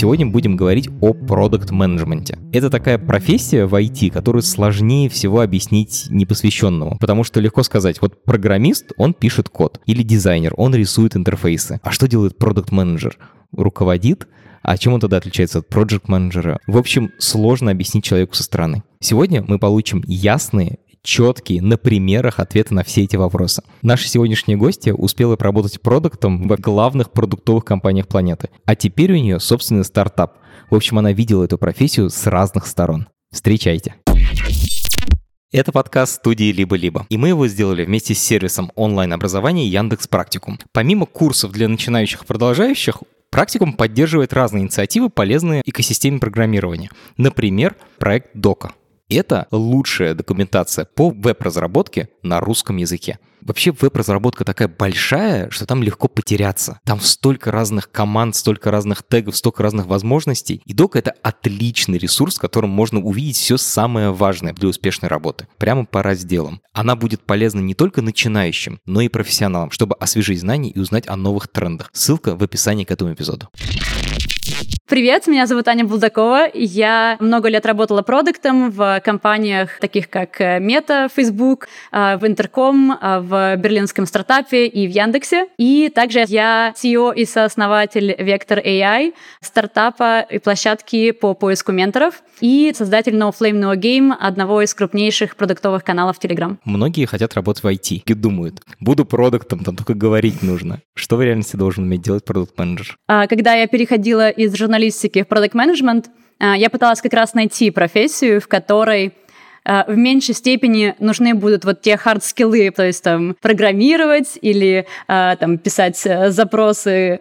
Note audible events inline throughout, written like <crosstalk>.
Сегодня будем говорить о продукт-менеджменте. Это такая профессия в IT, которую сложнее всего объяснить непосвященному, потому что легко сказать, вот программист, он пишет код, или дизайнер, он рисует интерфейсы. А что делает продукт-менеджер? Руководит, а чем он тогда отличается от проект менеджера В общем, сложно объяснить человеку со стороны. Сегодня мы получим ясные четкие, на примерах ответы на все эти вопросы. Наша сегодняшняя гостья успела поработать продуктом в главных продуктовых компаниях планеты, а теперь у нее собственный стартап. В общем, она видела эту профессию с разных сторон. Встречайте! Это подкаст студии «Либо-либо», и мы его сделали вместе с сервисом онлайн-образования Яндекс Практикум. Помимо курсов для начинающих и продолжающих, Практикум поддерживает разные инициативы, полезные экосистеме программирования. Например, проект Дока. Это лучшая документация по веб-разработке на русском языке. Вообще веб-разработка такая большая, что там легко потеряться. Там столько разных команд, столько разных тегов, столько разных возможностей. И док — это отличный ресурс, в котором можно увидеть все самое важное для успешной работы. Прямо по разделам. Она будет полезна не только начинающим, но и профессионалам, чтобы освежить знания и узнать о новых трендах. Ссылка в описании к этому эпизоду. Привет, меня зовут Аня Булдакова. Я много лет работала продуктом в компаниях таких как Мета, Facebook, э, в Интерком, э, в берлинском стартапе и в Яндексе. И также я CEO и сооснователь Vector AI, стартапа и площадки по поиску менторов и создатель No Flame No Game, одного из крупнейших продуктовых каналов Telegram. Многие хотят работать в IT и думают, буду продуктом, там только говорить нужно. Что в реальности должен уметь делать продукт-менеджер? А, когда я переходила из журналистики в продукт-менеджмент, а, я пыталась как раз найти профессию, в которой Э, в меньшей степени нужны будут вот те хард-скиллы, то есть там программировать или э, там писать э, запросы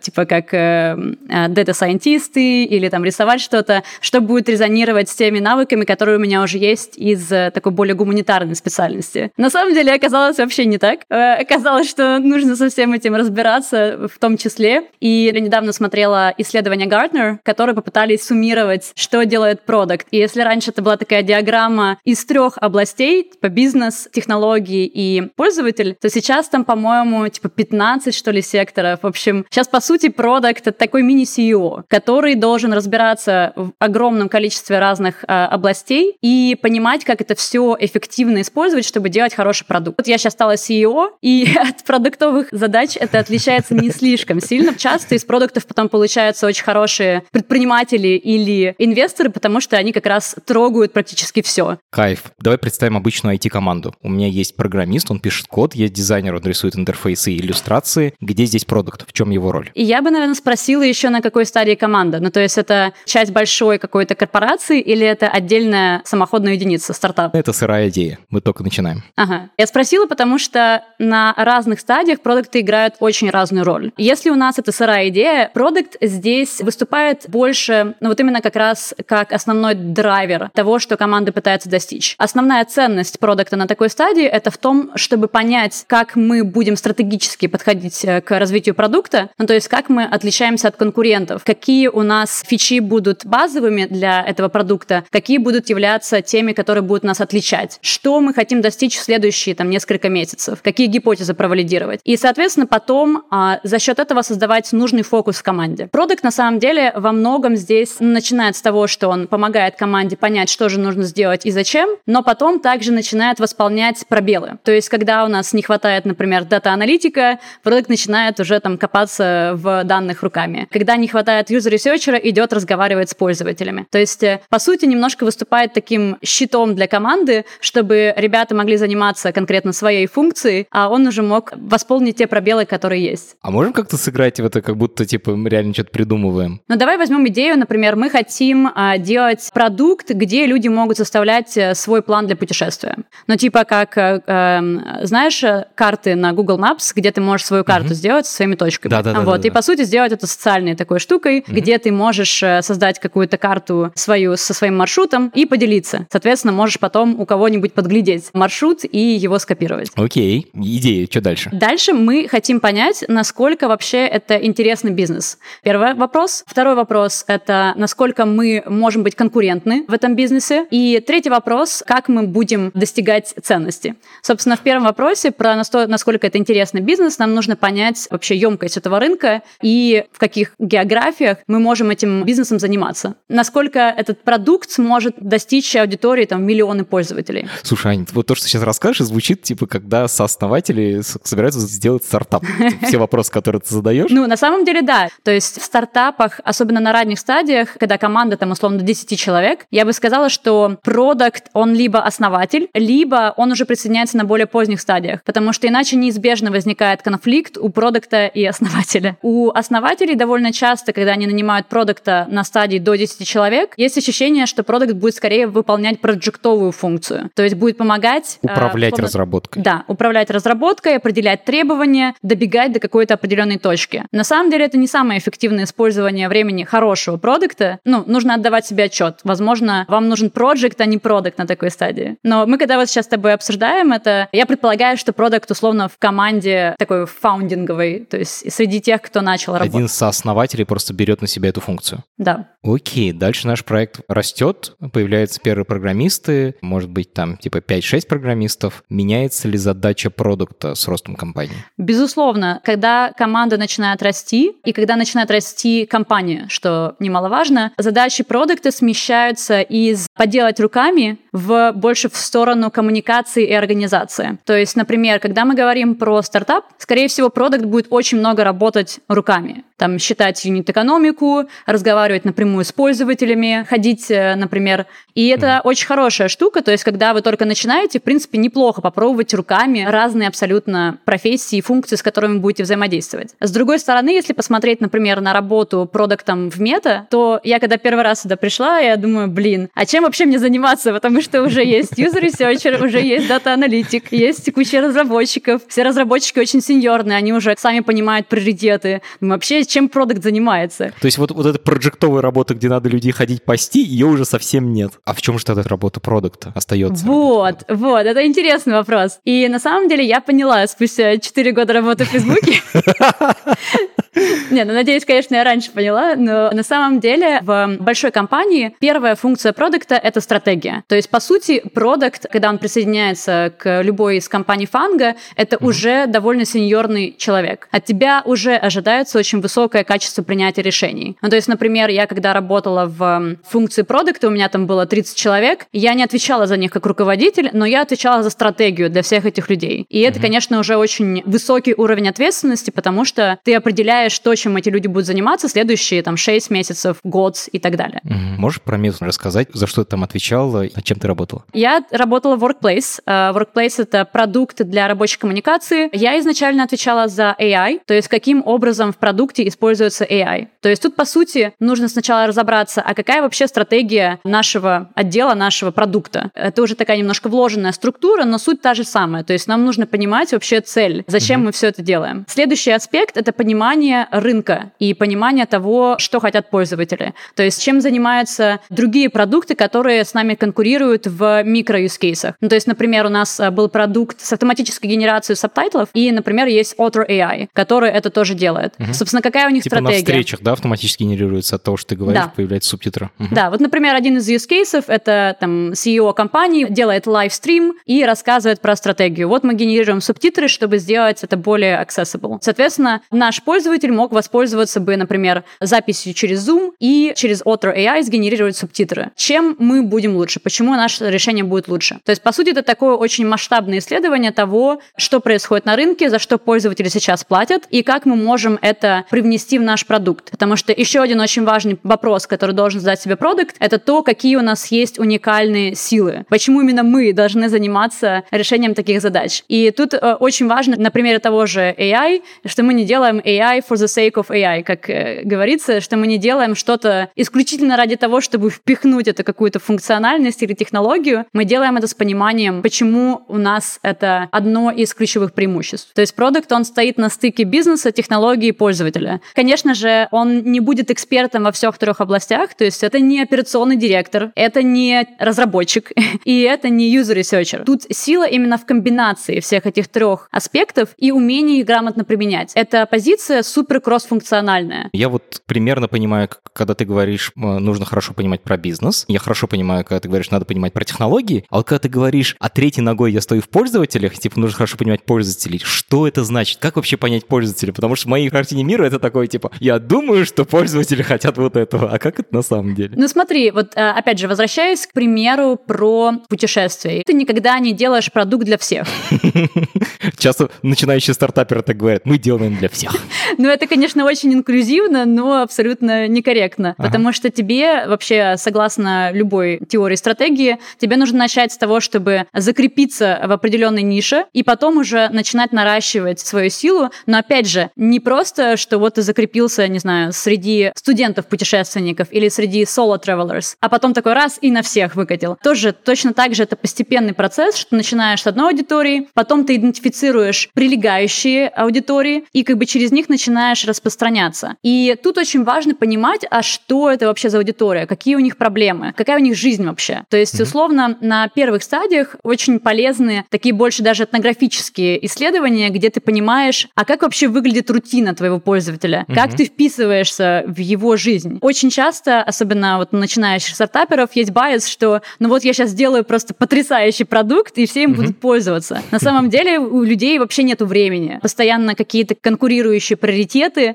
типа как дата-сайентисты или там рисовать что-то, что будет резонировать с теми навыками, которые у меня уже есть из такой более гуманитарной специальности. На самом деле оказалось вообще не так. Оказалось, что нужно со всем этим разбираться в том числе. И я недавно смотрела исследование Gartner, которые попытались суммировать, что делает продукт. И если раньше это была такая диаграмма программа из трех областей, типа бизнес, технологии и пользователь, то сейчас там, по-моему, типа 15, что ли, секторов. В общем, сейчас, по сути, продукт — это такой мини-CEO, который должен разбираться в огромном количестве разных э, областей и понимать, как это все эффективно использовать, чтобы делать хороший продукт. Вот я сейчас стала CEO, и <laughs> от продуктовых задач это отличается не слишком сильно. Часто из продуктов потом получаются очень хорошие предприниматели или инвесторы, потому что они как раз трогают практически все все. Кайф. Давай представим обычную IT-команду. У меня есть программист, он пишет код, есть дизайнер, он рисует интерфейсы и иллюстрации. Где здесь продукт? В чем его роль? И я бы, наверное, спросила еще, на какой стадии команда. Ну, то есть это часть большой какой-то корпорации или это отдельная самоходная единица, стартап? Это сырая идея. Мы только начинаем. Ага. Я спросила, потому что на разных стадиях продукты играют очень разную роль. Если у нас это сырая идея, продукт здесь выступает больше, ну вот именно как раз как основной драйвер того, что команда пытается пытается достичь. Основная ценность продукта на такой стадии это в том, чтобы понять, как мы будем стратегически подходить э, к развитию продукта, ну то есть как мы отличаемся от конкурентов, какие у нас фичи будут базовыми для этого продукта, какие будут являться теми, которые будут нас отличать, что мы хотим достичь в следующие там несколько месяцев, какие гипотезы провалидировать. И, соответственно, потом а, за счет этого создавать нужный фокус в команде. Продукт на самом деле во многом здесь начинает с того, что он помогает команде понять, что же нужно сделать делать и зачем, но потом также начинает восполнять пробелы. То есть, когда у нас не хватает, например, дата-аналитика, продукт начинает уже там копаться в данных руками. Когда не хватает юзер-ресерчера, идет разговаривать с пользователями. То есть, э, по сути, немножко выступает таким щитом для команды, чтобы ребята могли заниматься конкретно своей функцией, а он уже мог восполнить те пробелы, которые есть. А можем как-то сыграть в это, как будто, типа, мы реально что-то придумываем? Ну, давай возьмем идею, например, мы хотим а, делать продукт, где люди могут составлять составлять э, свой план для путешествия. Ну, типа как, э, эм, знаешь, э, карты на Google Maps, где ты можешь свою карту угу. сделать со своими точками. Да, да, да. Вот, да, и по сути сделать это социальной такой штукой, угу. где ты можешь создать какую-то карту свою со своим маршрутом и поделиться. Соответственно, можешь потом у кого-нибудь подглядеть маршрут и его скопировать. Окей, идея, что дальше? Дальше мы хотим понять, насколько вообще это интересный бизнес. Первый вопрос. Второй вопрос — это насколько мы можем быть конкурентны в этом бизнесе. И третий вопрос — как мы будем достигать ценности. Собственно, в первом вопросе про насколько это интересный бизнес, нам нужно понять вообще емкость этого рынка и в каких географиях мы можем этим бизнесом заниматься. Насколько этот продукт сможет достичь аудитории там миллионы пользователей. Слушай, Ань, вот то, что сейчас расскажешь, звучит типа, когда сооснователи собираются сделать стартап. <laughs> Все вопросы, которые ты задаешь. Ну, на самом деле, да. То есть в стартапах, особенно на ранних стадиях, когда команда там условно 10 человек, я бы сказала, что продукт, он либо основатель, либо он уже присоединяется на более поздних стадиях, потому что иначе неизбежно возникает конфликт у продукта и основателя. <laughs> У основателей довольно часто, когда они нанимают продукта на стадии до 10 человек, есть ощущение, что продукт будет скорее выполнять проджектовую функцию, то есть будет помогать... Э, управлять условно, разработкой. Да, управлять разработкой, определять требования, добегать до какой-то определенной точки. На самом деле это не самое эффективное использование времени хорошего продукта. Ну, нужно отдавать себе отчет. Возможно, вам нужен проект, а не продукт на такой стадии. Но мы когда вот сейчас с тобой обсуждаем это, я предполагаю, что продукт условно в команде такой фаундинговой, то есть среди тех, кто начал работать. Один сооснователей просто берет на себя эту функцию. Да. Окей, дальше наш проект растет, появляются первые программисты, может быть там типа 5-6 программистов. Меняется ли задача продукта с ростом компании? Безусловно, когда команда начинает расти и когда начинает расти компания, что немаловажно, задачи продукта смещаются из поделать руками нами в больше в сторону коммуникации и организации. То есть, например, когда мы говорим про стартап, скорее всего, продукт будет очень много работать руками. Там считать юнит-экономику, разговаривать напрямую с пользователями, ходить, э, например. И это mm. очень хорошая штука. То есть, когда вы только начинаете, в принципе, неплохо попробовать руками разные абсолютно профессии и функции, с которыми будете взаимодействовать. С другой стороны, если посмотреть, например, на работу продуктом в мета, то я когда первый раз сюда пришла, я думаю, блин, а чем вообще мне заниматься? Потому что уже есть researcher, уже есть дата-аналитик, есть куча разработчиков. Все разработчики очень сеньорные, они уже сами понимают приоритеты. Вообще, чем продукт занимается? То есть вот, вот эта проектовая работа, где надо людей ходить пасти, ее уже совсем нет. А в чем же тогда работа продукта остается? Вот, вот, это интересный вопрос. И на самом деле я поняла спустя 4 года работы в Фейсбуке, <laughs> Не, ну надеюсь, конечно, я раньше поняла, но на самом деле в большой компании первая функция продукта — это стратегия. То есть, по сути, продукт, когда он присоединяется к любой из компаний фанга, это mm-hmm. уже довольно сеньорный человек. От тебя уже ожидается очень высокое качество принятия решений. Ну, то есть, например, я когда работала в функции продукта, у меня там было 30 человек, я не отвечала за них как руководитель, но я отвечала за стратегию для всех этих людей. И это, mm-hmm. конечно, уже очень высокий уровень ответственности, потому что ты определяешь то, чем эти люди будут заниматься следующие там 6 месяцев, год и так далее. Можешь про метод рассказать, за что ты там отвечала, над чем ты работала? Я работала в Workplace. Uh, Workplace — это продукт для рабочей коммуникации. Я изначально отвечала за AI, то есть каким образом в продукте используется AI. То есть тут, по сути, нужно сначала разобраться, а какая вообще стратегия нашего отдела, нашего продукта. Это уже такая немножко вложенная структура, но суть та же самая. То есть нам нужно понимать вообще цель, зачем угу. мы все это делаем. Следующий аспект — это понимание рынка и понимание того, что хотят пользователи. То есть чем занимаются другие продукты, которые с нами конкурируют в микро-юзкейсах. Ну, то есть, например, у нас э, был продукт с автоматической генерацией субтитлов, и, например, есть Author AI, который это тоже делает. Угу. Собственно, какая у них типа стратегия? на встречах, да, автоматически генерируется от того, что ты говоришь, да. появляются субтитры. Угу. Да, вот, например, один из use cases это там CEO компании делает лайвстрим и рассказывает про стратегию. Вот мы генерируем субтитры, чтобы сделать это более accessible. Соответственно, наш пользователь мог воспользоваться бы, например, записью через Zoom и через Author AI сгенерировать субтитры. Чем мы будем лучше? Почему наше решение будет лучше? То есть, по сути, это такое очень масштабное исследование того, что происходит на рынке, за что пользователи сейчас платят, и как мы можем это привнести в наш продукт. Потому что еще один очень важный вопрос, который должен задать себе продукт, это то, какие у нас есть уникальные силы. Почему именно мы должны заниматься решением таких задач? И тут э, очень важно, на примере того же AI, что мы не делаем AI for the sake of AI, как э, говорится, что мы не делаем что-то исключительно ради того, чтобы впихнуть это какую-то функциональность или технологию. Мы делаем это с пониманием, почему у нас это одно из ключевых преимуществ. То есть продукт, он стоит на стыке бизнеса, технологии и пользователя. Конечно же, он не будет экспертом во всех трех областях, то есть это не операционный директор, это не разработчик, <laughs> и это не user researcher. Тут сила именно в комбинации всех этих трех аспектов и умении их грамотно применять. Эта позиция супер кросс-функциональная. Я вот примерно понимаю, когда ты говоришь, нужно хорошо понимать про бизнес. Я хорошо понимаю, когда ты говоришь, надо понимать про технологии. А вот когда ты говоришь, а третьей ногой я стою в пользователях, типа, нужно хорошо понимать пользователей. Что это значит? Как вообще понять пользователя? Потому что в моей картине мира это такое, типа, я думаю, что пользователи хотят вот этого. А как это на самом деле? Ну смотри, вот э, опять же, возвращаясь к примеру про путешествия. Ты никогда не делаешь продукт для всех. <laughs> Часто начинающие стартаперы так говорят, мы делаем для всех. <laughs> Ну это, конечно, очень инклюзивно, но абсолютно некорректно, потому что тебе вообще, согласно любой теории стратегии, тебе нужно начать с того, чтобы закрепиться в определенной нише, и потом уже начинать наращивать свою силу, но опять же, не просто, что вот ты закрепился, не знаю, среди студентов-путешественников или среди соло-travelers, а потом такой раз и на всех выкатил. Тоже точно так же это постепенный процесс, что начинаешь с одной аудитории, потом ты идентифицируешь прилегающие аудитории, и как бы через них начинаешь распространяться. И тут очень важно понимать, а что это вообще за аудитория, какие у них проблемы, какая у них жизнь вообще. То есть, условно, на первых стадиях очень полезны такие больше даже этнографические исследования, где ты понимаешь, а как вообще выглядит рутина твоего пользователя, как ты вписываешься в его жизнь. Очень часто, особенно вот начинающих стартаперов, есть байс, что ну вот я сейчас сделаю просто потрясающий продукт, и все им будут пользоваться. На самом деле у людей вообще нету времени. Постоянно какие-то конкурирующие приоритеты,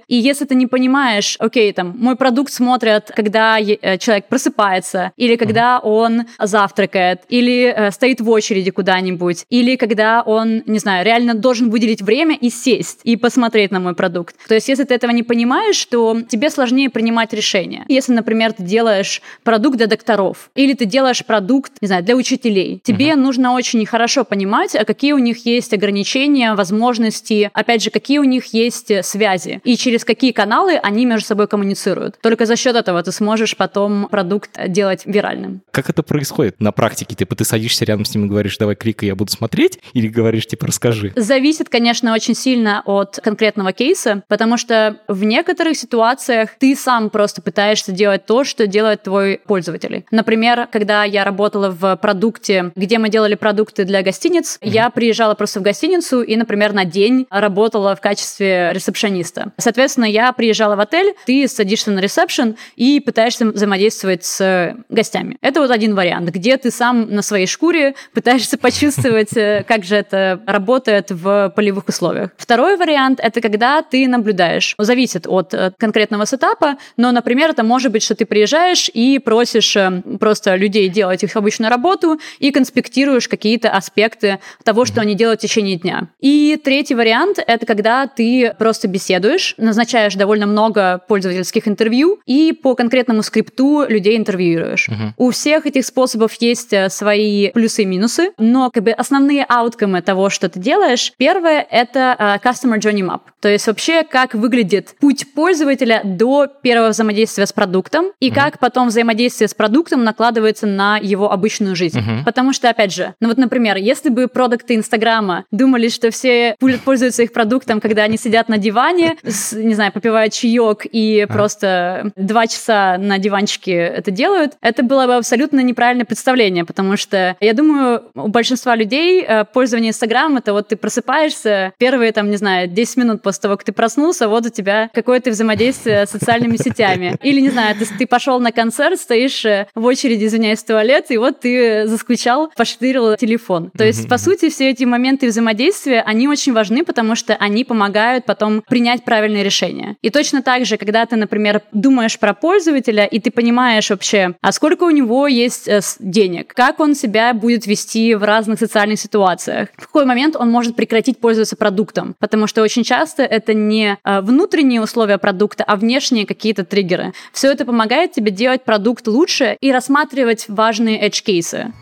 и если ты не понимаешь, окей, там, мой продукт смотрят, когда э, человек просыпается, или когда он завтракает, или э, стоит в очереди куда-нибудь, или когда он, не знаю, реально должен выделить время и сесть, и посмотреть на мой продукт. То есть, если ты этого не понимаешь, то тебе сложнее принимать решения. Если, например, ты делаешь продукт для докторов, или ты делаешь продукт, не знаю, для учителей, тебе uh-huh. нужно очень хорошо понимать, а какие у них есть ограничения, возможности, опять же, какие у них есть связи, и через какие каналы они между собой коммуницируют. Только за счет этого ты сможешь потом продукт делать виральным. Как это происходит на практике? Типа ты садишься рядом с ним и говоришь, давай кликай, я буду смотреть, или говоришь, типа, расскажи? Зависит, конечно, очень сильно от конкретного кейса, потому что в некоторых ситуациях ты сам просто пытаешься делать то, что делает твой пользователь. Например, когда я работала в продукте, где мы делали продукты для гостиниц, mm-hmm. я приезжала просто в гостиницу и, например, на день работала в качестве ресепшениста. Соответственно, я приезжала в отель, ты садишься на ресепшн и пытаешься взаимодействовать с гостями. Это вот один вариант, где ты сам на своей шкуре пытаешься <laughs> почувствовать, э, как же это работает в полевых условиях. Второй вариант — это когда ты наблюдаешь. Зависит от э, конкретного сетапа, но, например, это может быть, что ты приезжаешь и просишь э, просто людей делать их обычную работу и конспектируешь какие-то аспекты того, что они делают в течение дня. И третий вариант — это когда ты просто беседуешь, назначаешь довольно много пользовательских интервью и по конкретному скрипту людей интервьюируешь. Uh-huh. У всех этих способов есть э, свои плюсы и минусы, но как бы основные ауткомы того, что ты делаешь, первое — это uh, Customer Journey Map. То есть вообще, как выглядит путь пользователя до первого взаимодействия с продуктом и uh-huh. как потом взаимодействие с продуктом накладывается на его обычную жизнь. Uh-huh. Потому что, опять же, ну вот, например, если бы продукты Инстаграма думали, что все пользуются их продуктом, когда они сидят на диване, с, не знаю, попивают чаек и uh-huh. просто два часа на диванчике это делают, это было бы абсолютно неправильное представление, потому что я думаю, у большинства людей э, пользование Инстаграм это вот ты просыпаешься, первые там, не знаю, 10 минут после того, как ты проснулся, вот у тебя какое-то взаимодействие с социальными сетями. Или, не знаю, ты, ты пошел на концерт, стоишь э, в очереди, извиняюсь, в туалет, и вот ты заскучал, поштырил телефон. То есть, по сути, все эти моменты взаимодействия, они очень важны, потому что они помогают потом принять правильные решения. И точно так же, когда ты, например, думаешь про пользователя, и ты понимаешь вообще, а сколько у него есть э, денег, как он себя будет вести в разных социальных ситуациях, в какой момент он может прекратить пользоваться продуктом, потому что очень часто это не э, внутренние условия продукта, а внешние какие-то триггеры. Все это помогает тебе делать продукт лучше и рассматривать важные edge-кейсы.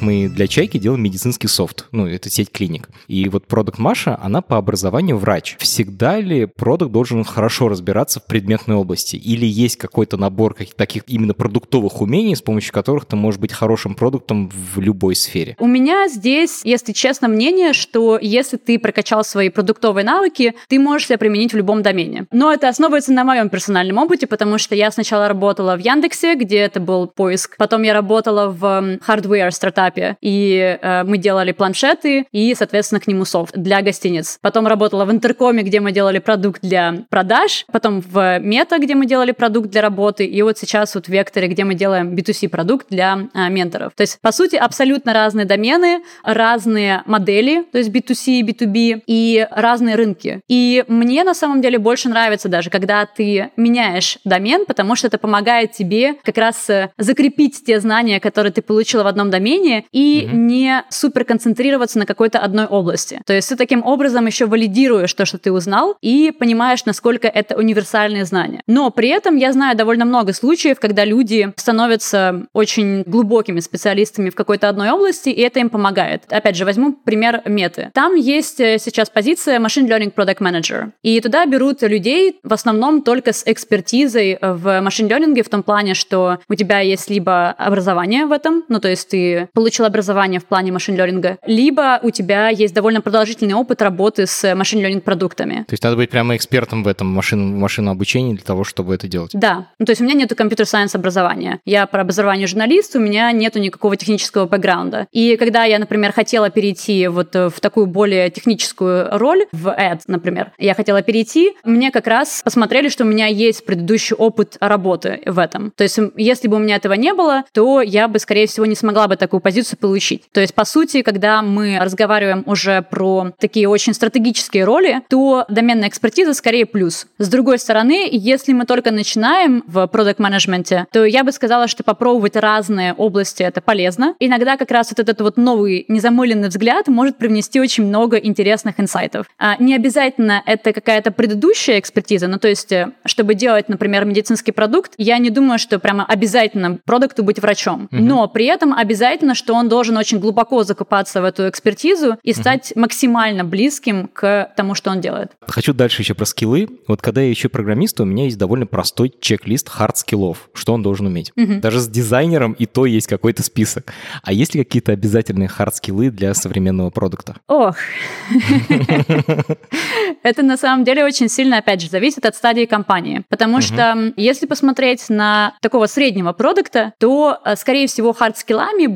Мы для Чайки делаем медицинский софт. Ну, это сеть клиник. И вот продукт Маша, она по образованию врач. Всегда ли продукт должен хорошо разбираться в предметной области? Или есть какой-то набор таких именно продуктовых умений, с помощью которых ты можешь быть хорошим продуктом в любой сфере? У меня здесь, если честно, мнение, что если ты прокачал свои продуктовые навыки, ты можешь себя применить в любом домене. Но это основывается на моем персональном опыте, потому что я сначала работала в Яндексе, где это был поиск. Потом я работала в hardware стартапе, и э, мы делали планшеты и, соответственно, к нему софт для гостиниц. Потом работала в Интеркоме, где мы делали продукт для продаж. Потом в Мета, где мы делали продукт для работы. И вот сейчас вот в Векторе, где мы делаем B2C продукт для э, менторов. То есть, по сути, абсолютно разные домены, разные модели, то есть B2C и B2B, и разные рынки. И мне на самом деле больше нравится даже, когда ты меняешь домен, потому что это помогает тебе как раз э, закрепить те знания, которые ты получила в одном домене, и mm-hmm. не супер концентрироваться на какой-то одной области. То есть ты таким образом еще валидируешь то, что ты узнал, и понимаешь, насколько это универсальные знания. Но при этом я знаю довольно много случаев, когда люди становятся очень глубокими специалистами в какой-то одной области, и это им помогает. Опять же, возьму пример меты. Там есть э, сейчас позиция Machine Learning Product Manager. И туда берут людей в основном только с экспертизой в Learning в том плане, что у тебя есть либо образование в этом, ну то есть ты получил образование в плане Learning, либо у тебя есть довольно продолжительный опыт работы с Machine Learning продуктами. То есть надо быть прямо экспертом в этом машин, машинном обучении для того, чтобы это делать? Да. Ну, то есть у меня нету компьютер-сайенс образования. Я про образование журналист, у меня нету никакого технического бэкграунда. И когда я, например, хотела перейти вот в такую более техническую роль, в ad, например, я хотела перейти, мне как раз посмотрели, что у меня есть предыдущий опыт работы в этом. То есть если бы у меня этого не было, то я бы, скорее всего, не смогла бы такую позицию получить. То есть, по сути, когда мы разговариваем уже про такие очень стратегические роли, то доменная экспертиза скорее плюс. С другой стороны, если мы только начинаем в продукт-менеджменте, то я бы сказала, что попробовать разные области это полезно. Иногда как раз вот этот вот новый незамыленный взгляд может привнести очень много интересных инсайтов. А не обязательно это какая-то предыдущая экспертиза, ну то есть, чтобы делать, например, медицинский продукт, я не думаю, что прямо обязательно продукту быть врачом. Угу. Но при этом обязательно, что он должен очень глубоко закупаться в эту экспертизу и стать угу. максимально близким к тому, что он делает. Хочу дальше еще про скиллы. Вот когда я ищу программиста, у меня есть довольно простой чек-лист хард-скиллов, что он должен уметь. Угу. Даже с дизайнером и то есть какой-то список. А есть ли какие-то обязательные хард-скиллы для современного продукта? Ох. <laughs> Это на самом деле очень сильно, опять же, зависит от стадии компании. Потому что если посмотреть на такого среднего продукта, то, э, скорее всего, хард-скиллами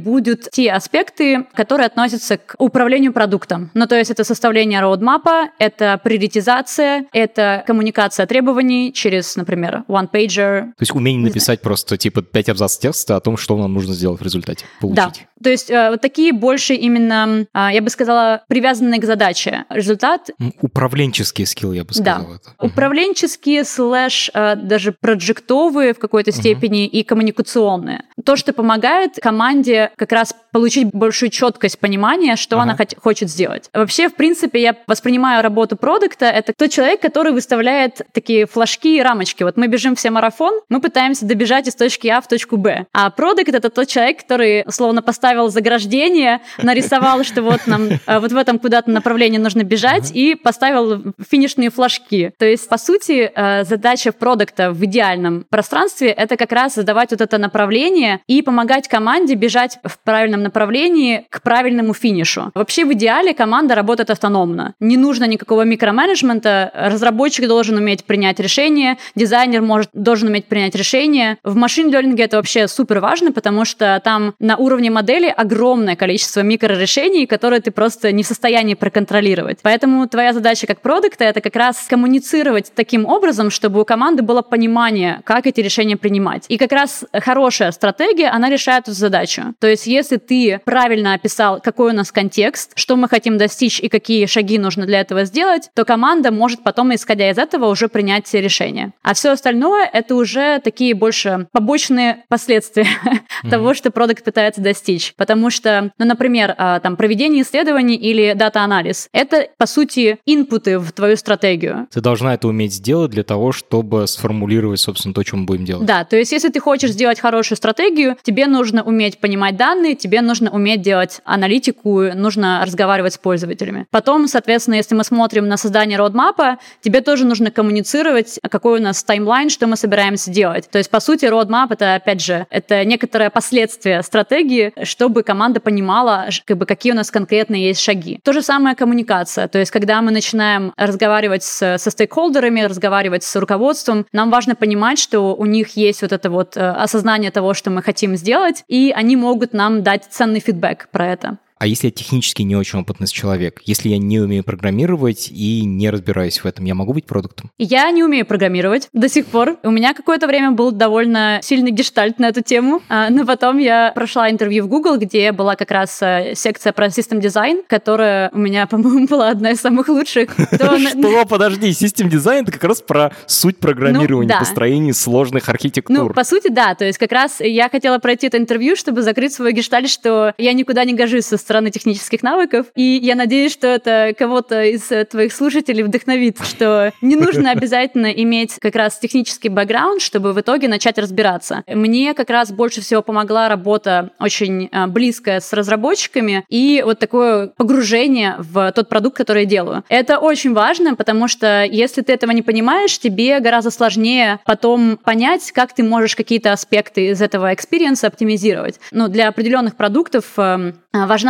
будут те аспекты, которые относятся к управлению продуктом. Ну, то есть это составление roadmap'а, это приоритизация, это коммуникация требований через, например, one-pager. То есть умение написать просто типа 5 абзац текста о том, что нам нужно сделать в результате, получить. Да. То есть э, вот такие больше именно, а, я бы сказала, привязанные к задаче. Результат... Управленческие скиллы, я бы сказала. Да. Это. Управленческие, слэш, э, даже проджектовые в какой-то степени и коммуникационные. То, что помогает команде как раз получить большую четкость понимания, что ага. она хочет сделать. Вообще, в принципе, я воспринимаю работу продукта, это тот человек, который выставляет такие флажки и рамочки. Вот мы бежим все марафон, мы пытаемся добежать из точки А в точку Б. А продукт — это тот человек, который словно поставил заграждение, нарисовал, что вот нам э, вот в этом куда-то направлении нужно бежать, и поставил финишные флажки. То есть, по сути, э, задача продукта в идеальном пространстве — это как раз задавать вот это направление и помогать команде бежать в правильном направлении к правильному финишу. Вообще, в идеале команда работает автономно. Не нужно никакого микроменеджмента. Разработчик должен уметь принять решение, дизайнер может, должен уметь принять решение. В машин-лернинге это вообще супер важно, потому что там на уровне модели огромное количество микрорешений, которые ты просто не в состоянии проконтролировать. Поэтому твоя задача как продукта — это как раз коммуницировать таким образом, чтобы у команды было понимание, как эти решения принимать. И как раз хорошая стратегия, она решает эту задачу. То есть если ты правильно описал, какой у нас контекст, что мы хотим достичь и какие шаги нужно для этого сделать, то команда может потом, исходя из этого, уже принять все решения. А все остальное — это уже такие больше побочные последствия <laughs> того, что продукт пытается достичь. Потому что, ну, например, а, там, проведение исследований или дата-анализ — это, по сути, инпуты в твою стратегию. Ты должна это уметь сделать для того, чтобы сформулировать, собственно, то, что мы будем делать. Да, то есть если ты хочешь сделать хорошую стратегию, тебе нужно уметь понимать данные, тебе нужно уметь делать аналитику, нужно разговаривать с пользователями. Потом, соответственно, если мы смотрим на создание roadmap'а, тебе тоже нужно коммуницировать, какой у нас таймлайн, что мы собираемся делать. То есть, по сути, родмап — это, опять же, это некоторое последствие стратегии, чтобы команда понимала, как бы, какие у нас конкретно есть шаги. То же самое коммуникация. То есть, когда мы начинаем разговаривать с, со стейкхолдерами, разговаривать с руководством, нам важно понимать, что у них есть вот это вот э, осознание того, что мы хотим сделать, и они могут нам дать ценный фидбэк про это. А если я технически не очень опытный человек, если я не умею программировать и не разбираюсь в этом, я могу быть продуктом? Я не умею программировать до сих пор. У меня какое-то время был довольно сильный гештальт на эту тему, а, но потом я прошла интервью в Google, где была как раз э, секция про систем дизайн, которая у меня, <laughs> по-моему, была одна из самых лучших. <laughs> Что? Подожди, систем дизайн это как раз про суть программирования, ну, построение сложных архитектур. Ну, по сути, да. То есть как раз я хотела пройти это интервью, чтобы закрыть свой гештальт, что я никуда не гожусь со стороны технических навыков. И я надеюсь, что это кого-то из э, твоих слушателей вдохновит, что не нужно <laughs> обязательно иметь как раз технический бэкграунд, чтобы в итоге начать разбираться. Мне как раз больше всего помогла работа очень э, близкая с разработчиками и вот такое погружение в тот продукт, который я делаю. Это очень важно, потому что если ты этого не понимаешь, тебе гораздо сложнее потом понять, как ты можешь какие-то аспекты из этого experience'а оптимизировать. Ну, для определенных продуктов эм,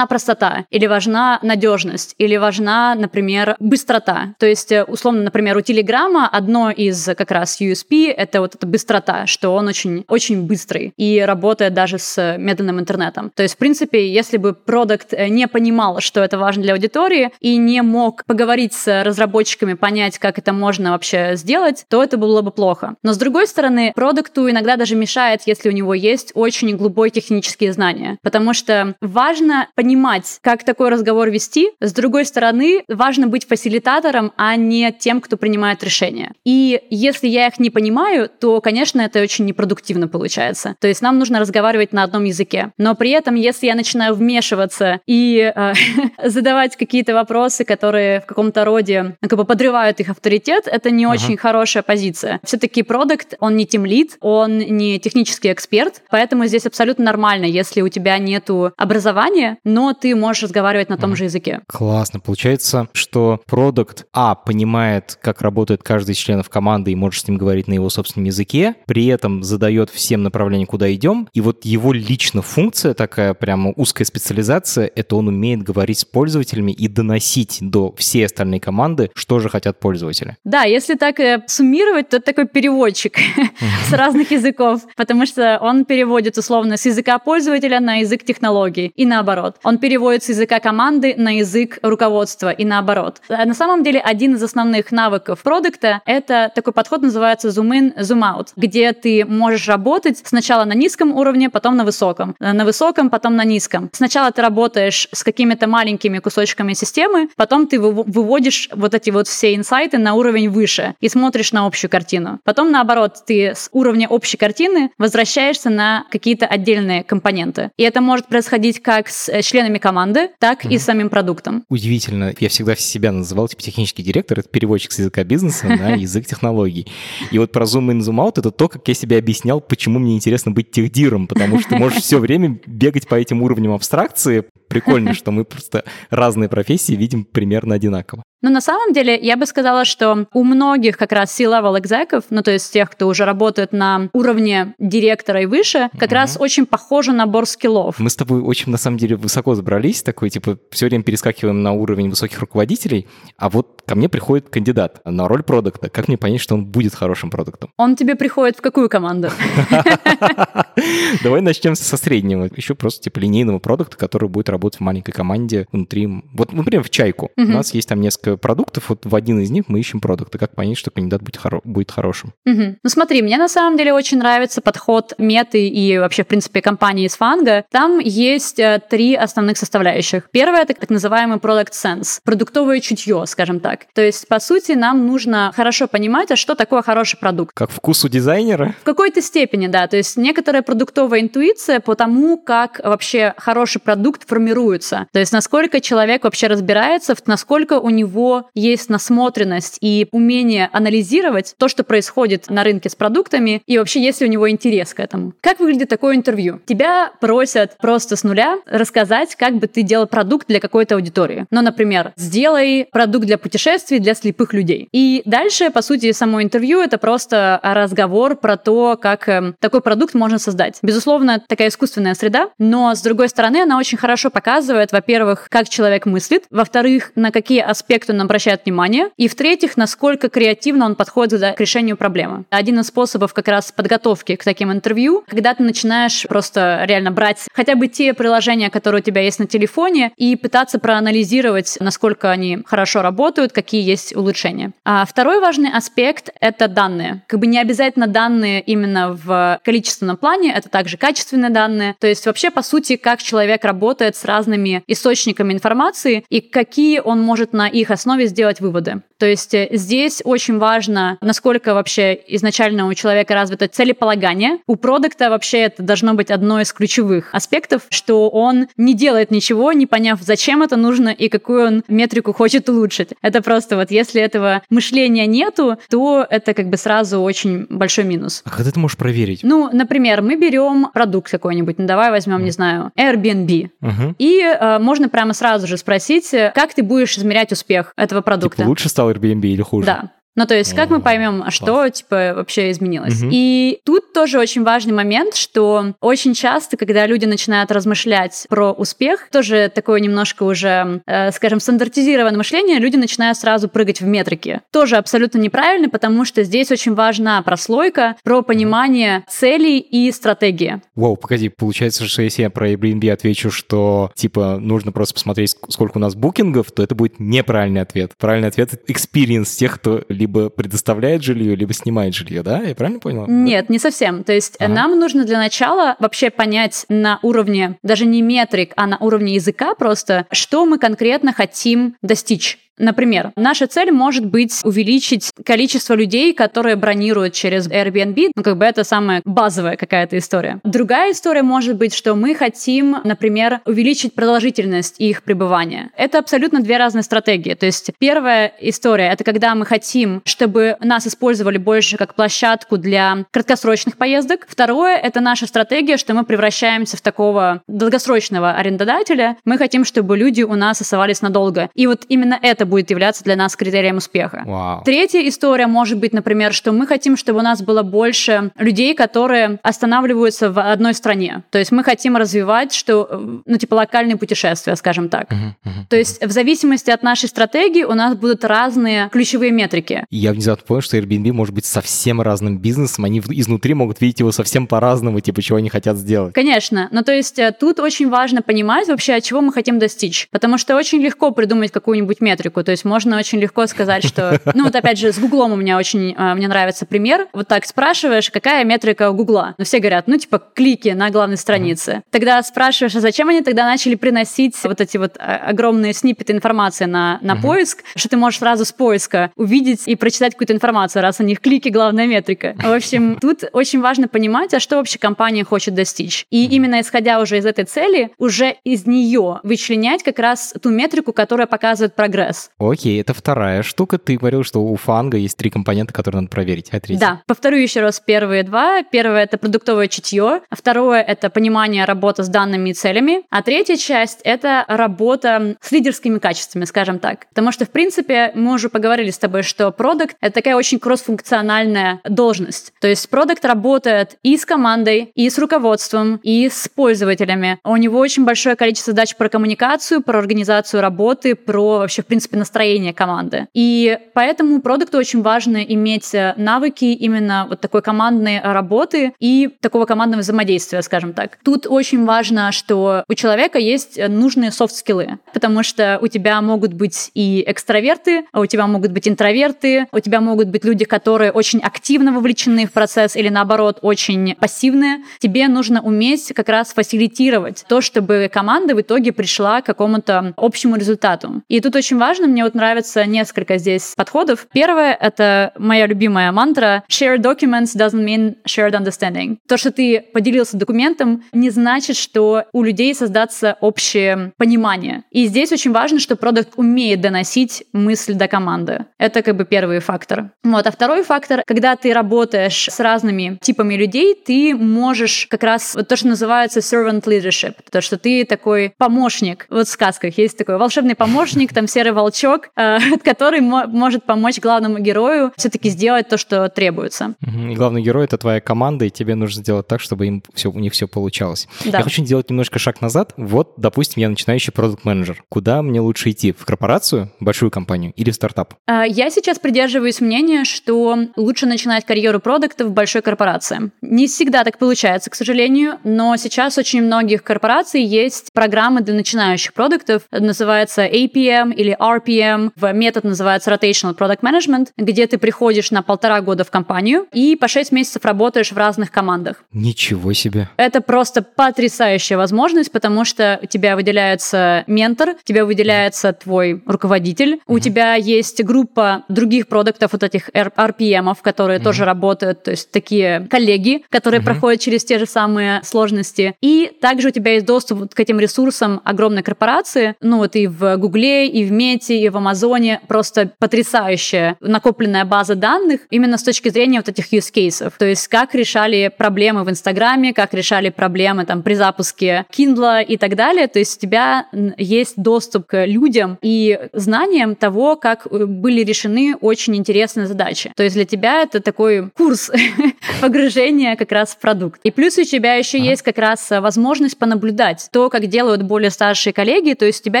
важна простота, или важна надежность, или важна, например, быстрота. То есть, э, условно, например, у Телеграма одно из как раз USP — это вот эта быстрота, что он очень, очень быстрый и работает даже с медленным интернетом. То есть, в принципе, если бы продукт э, не понимал, что это важно для аудитории, и не мог поговорить с разработчиками, понять, как это можно вообще сделать, то это было бы плохо. Но, с другой стороны, продукту иногда даже мешает, если у него есть очень глубокие технические знания, потому что важно важно понимать, как такой разговор вести. С другой стороны, важно быть фасилитатором, а не тем, кто принимает решения. И если я их не понимаю, то, конечно, это очень непродуктивно получается. То есть нам нужно разговаривать на одном языке. Но при этом, если я начинаю вмешиваться и э, <laughs> задавать какие-то вопросы, которые в каком-то роде как бы подрывают их авторитет, это не очень хорошая позиция. Все-таки продукт, он не тимлит, он не технический эксперт, поэтому здесь абсолютно нормально, если у тебя нету образования, языке, но ты можешь разговаривать на том mm. же языке. Классно. Получается, что продукт А понимает, как работает каждый из членов команды и может с ним говорить на его собственном языке, при этом задает всем направление, куда идем, и вот его лично функция такая прямо узкая специализация, это он умеет говорить с пользователями и доносить до всей остальной команды, что же хотят пользователи. Да, если так э, суммировать, то это такой переводчик <laughs> с разных языков, потому что он переводит условно с языка пользователя на язык технологий и наоборот наоборот. Он переводит с языка команды на язык руководства и наоборот. А на самом деле один из основных навыков продукта — это такой подход называется zoom in, zoom out, где ты можешь работать сначала на низком уровне, потом на высоком. На высоком, потом на низком. Сначала ты работаешь с какими-то маленькими кусочками системы, потом ты выводишь вот эти вот все инсайты на уровень выше и смотришь на общую картину. Потом, наоборот, ты с уровня общей картины возвращаешься на какие-то отдельные компоненты. И это может происходить как с э, членами команды, так mm-hmm. и с самим продуктом. Удивительно. Я всегда себя называл типа технический директор, это переводчик с языка бизнеса на <laughs> язык технологий. И вот про zoom in, zoom out это то, как я себе объяснял, почему мне интересно быть техдиром, потому что можешь все время бегать по этим уровням абстракции. Прикольно, что мы просто разные профессии видим примерно одинаково. Но на самом деле я бы сказала, что у многих как раз C-level экзеков, ну то есть тех, кто уже работает на уровне директора и выше, как угу. раз очень похоже набор скиллов. Мы с тобой очень на самом деле высоко забрались, такой типа все время перескакиваем на уровень высоких руководителей, а вот ко мне приходит кандидат на роль продукта. Как мне понять, что он будет хорошим продуктом? Он тебе приходит в какую команду? <laughs> Давай начнем со среднего. Еще просто типа линейного продукта, который будет работать в маленькой команде внутри. Вот, например, в чайку. У нас есть там несколько продуктов, вот в один из них мы ищем продукты. Как понять, что кандидат будет, хоро- будет хорошим? Угу. Ну смотри, мне на самом деле очень нравится подход меты и вообще, в принципе, компании из фанга. Там есть э, три основных составляющих. Первое — это так называемый product sense, продуктовое чутье, скажем так. То есть, по сути, нам нужно хорошо понимать, а что такое хороший продукт. Как вкус у дизайнера? В какой-то степени, да. То есть некоторые продуктовая интуиция по тому, как вообще хороший продукт формируется. То есть насколько человек вообще разбирается, насколько у него есть насмотренность и умение анализировать то, что происходит на рынке с продуктами, и вообще есть ли у него интерес к этому. Как выглядит такое интервью? Тебя просят просто с нуля рассказать, как бы ты делал продукт для какой-то аудитории. Ну, например, сделай продукт для путешествий для слепых людей. И дальше, по сути, само интервью — это просто разговор про то, как э, такой продукт можно создать. Безусловно, такая искусственная среда, но, с другой стороны, она очень хорошо показывает, во-первых, как человек мыслит, во-вторых, на какие аспекты он обращает внимание, и, в-третьих, насколько креативно он подходит к решению проблемы. Один из способов как раз подготовки к таким интервью, когда ты начинаешь просто реально брать хотя бы те приложения, которые у тебя есть на телефоне, и пытаться проанализировать, насколько они хорошо работают, какие есть улучшения. А второй важный аспект — это данные. Как бы не обязательно данные именно в количественном плане, это также качественные данные. То есть вообще, по сути, как человек работает с разными источниками информации и какие он может на их основе сделать выводы. То есть э, здесь очень важно, насколько вообще изначально у человека развито целеполагание. У продукта вообще это должно быть одно из ключевых аспектов, что он не делает ничего, не поняв, зачем это нужно и какую он метрику хочет улучшить. Это просто вот если этого мышления нету, то это как бы сразу очень большой минус. А как ты можешь проверить? Ну, например, мы берем продукт какой-нибудь, ну давай возьмем, mm. не знаю, Airbnb, uh-huh. и э, можно прямо сразу же спросить, э, как ты будешь измерять успех этого продукта. Типа лучше стал Airbnb или хуже? Да. Ну, то есть, как мы поймем, что, типа, вообще изменилось? Угу. И тут тоже очень важный момент, что очень часто, когда люди начинают размышлять про успех, тоже такое немножко уже, э, скажем, стандартизированное мышление, люди начинают сразу прыгать в метрики. Тоже абсолютно неправильно, потому что здесь очень важна прослойка про понимание целей и стратегии. Вау, погоди, получается, что если я про Airbnb отвечу, что, типа, нужно просто посмотреть, сколько у нас букингов, то это будет неправильный ответ. Правильный ответ — experience тех, кто либо предоставляет жилье, либо снимает жилье, да? Я правильно понял? Нет, не совсем. То есть ага. нам нужно для начала вообще понять на уровне, даже не метрик, а на уровне языка просто, что мы конкретно хотим достичь. Например, наша цель может быть увеличить количество людей, которые бронируют через Airbnb. Ну, как бы это самая базовая какая-то история. Другая история может быть, что мы хотим, например, увеличить продолжительность их пребывания. Это абсолютно две разные стратегии. То есть первая история — это когда мы хотим, чтобы нас использовали больше как площадку для краткосрочных поездок. Второе — это наша стратегия, что мы превращаемся в такого долгосрочного арендодателя. Мы хотим, чтобы люди у нас оставались надолго. И вот именно это это будет являться для нас критерием успеха. Вау. Третья история может быть, например, что мы хотим, чтобы у нас было больше людей, которые останавливаются в одной стране. То есть мы хотим развивать, что, ну, типа, локальные путешествия, скажем так. Uh-huh, uh-huh. То есть в зависимости от нашей стратегии у нас будут разные ключевые метрики. Я внезапно понял, что Airbnb может быть совсем разным бизнесом. Они изнутри могут видеть его совсем по-разному, типа, чего они хотят сделать. Конечно. Но то есть э, тут очень важно понимать вообще, чего мы хотим достичь. Потому что очень легко придумать какую-нибудь метрику, метрику. То есть можно очень легко сказать, что... Ну вот опять же, с Гуглом у меня очень... А, мне нравится пример. Вот так спрашиваешь, какая метрика у Гугла? Ну все говорят, ну типа клики на главной странице. Тогда спрашиваешь, а зачем они тогда начали приносить вот эти вот а, огромные сниппеты информации на, на поиск, что ты можешь сразу с поиска увидеть и прочитать какую-то информацию, раз у них клики главная метрика. В общем, тут очень важно понимать, а что вообще компания хочет достичь. И именно исходя уже из этой цели, уже из нее вычленять как раз ту метрику, которая показывает прогресс. Окей, это вторая штука. Ты говорил, что у фанга есть три компонента, которые надо проверить. А третья? Да, повторю еще раз первые два. Первое — это продуктовое чутье, а второе — это понимание работы с данными и целями, а третья часть — это работа с лидерскими качествами, скажем так. Потому что, в принципе, мы уже поговорили с тобой, что продукт — это такая очень кроссфункциональная должность. То есть продукт работает и с командой, и с руководством, и с пользователями. У него очень большое количество задач про коммуникацию, про организацию работы, про вообще, в принципе, принципе, настроение команды. И поэтому продукту очень важно иметь э, навыки именно вот такой командной работы и такого командного взаимодействия, скажем так. Тут очень важно, что у человека есть нужные софт-скиллы, потому что у тебя могут быть и экстраверты, а у тебя могут быть интроверты, у тебя могут быть люди, которые очень активно вовлечены в процесс или наоборот очень пассивные. Тебе нужно уметь как раз фасилитировать то, чтобы команда в итоге пришла к какому-то общему результату. И тут очень важно, важно. Мне вот нравится несколько здесь подходов. Первое — это моя любимая мантра «Share documents doesn't mean shared understanding». То, что ты поделился документом, не значит, что у людей создаться общее понимание. И здесь очень важно, что продукт умеет доносить мысль до команды. Это как бы первый фактор. Вот. А второй фактор, когда ты работаешь с разными типами людей, ты можешь как раз вот то, что называется servant leadership, то, что ты такой помощник. Вот в сказках есть такой волшебный помощник, там серый волчок, э, <laughs> который может помочь главному герою все-таки сделать то, что требуется. И главный герой — это твоя команда, и тебе нужно сделать так, чтобы им все, у них все получалось. Да. Я хочу сделать немножко шаг назад. Вот, допустим, я начинающий продукт менеджер Куда мне лучше идти? В корпорацию, большую компанию или в стартап? А, я сейчас придерживаюсь мнения, что лучше начинать карьеру продукта в большой корпорации. Не всегда так получается, к сожалению, но сейчас очень многих корпораций есть программы для начинающих продуктов. называется APM или RPM. В метод называется Rotational Product Management, где ты приходишь на полтора года в компанию и по шесть месяцев работаешь в разных командах. Ничего себе. Это просто потрясающая возможность, потому что у тебя выделяется ментор, у тебя выделяется твой руководитель, mm-hmm. у тебя есть группа других продуктов, вот этих RPM, которые mm-hmm. тоже работают, то есть такие коллеги, которые mm-hmm. проходят через те же самые сложности. И также у тебя есть доступ к этим ресурсам огромной корпорации, ну вот и в Гугле, и в Мете, и в Амазоне, просто потрясающая накопленная база данных именно с точки зрения вот этих use cases. То есть как решали проблемы в Инстаграме, как решали проблемы там при запуске Kindle и так далее. То есть у тебя есть доступ к людям и знаниям того, как э, были решены очень интересные задачи. То есть для тебя это такой курс <laughs> погружения как раз в продукт. И плюс у тебя еще есть как раз возможность понаблюдать то, как делают более старшие коллеги, то есть у тебя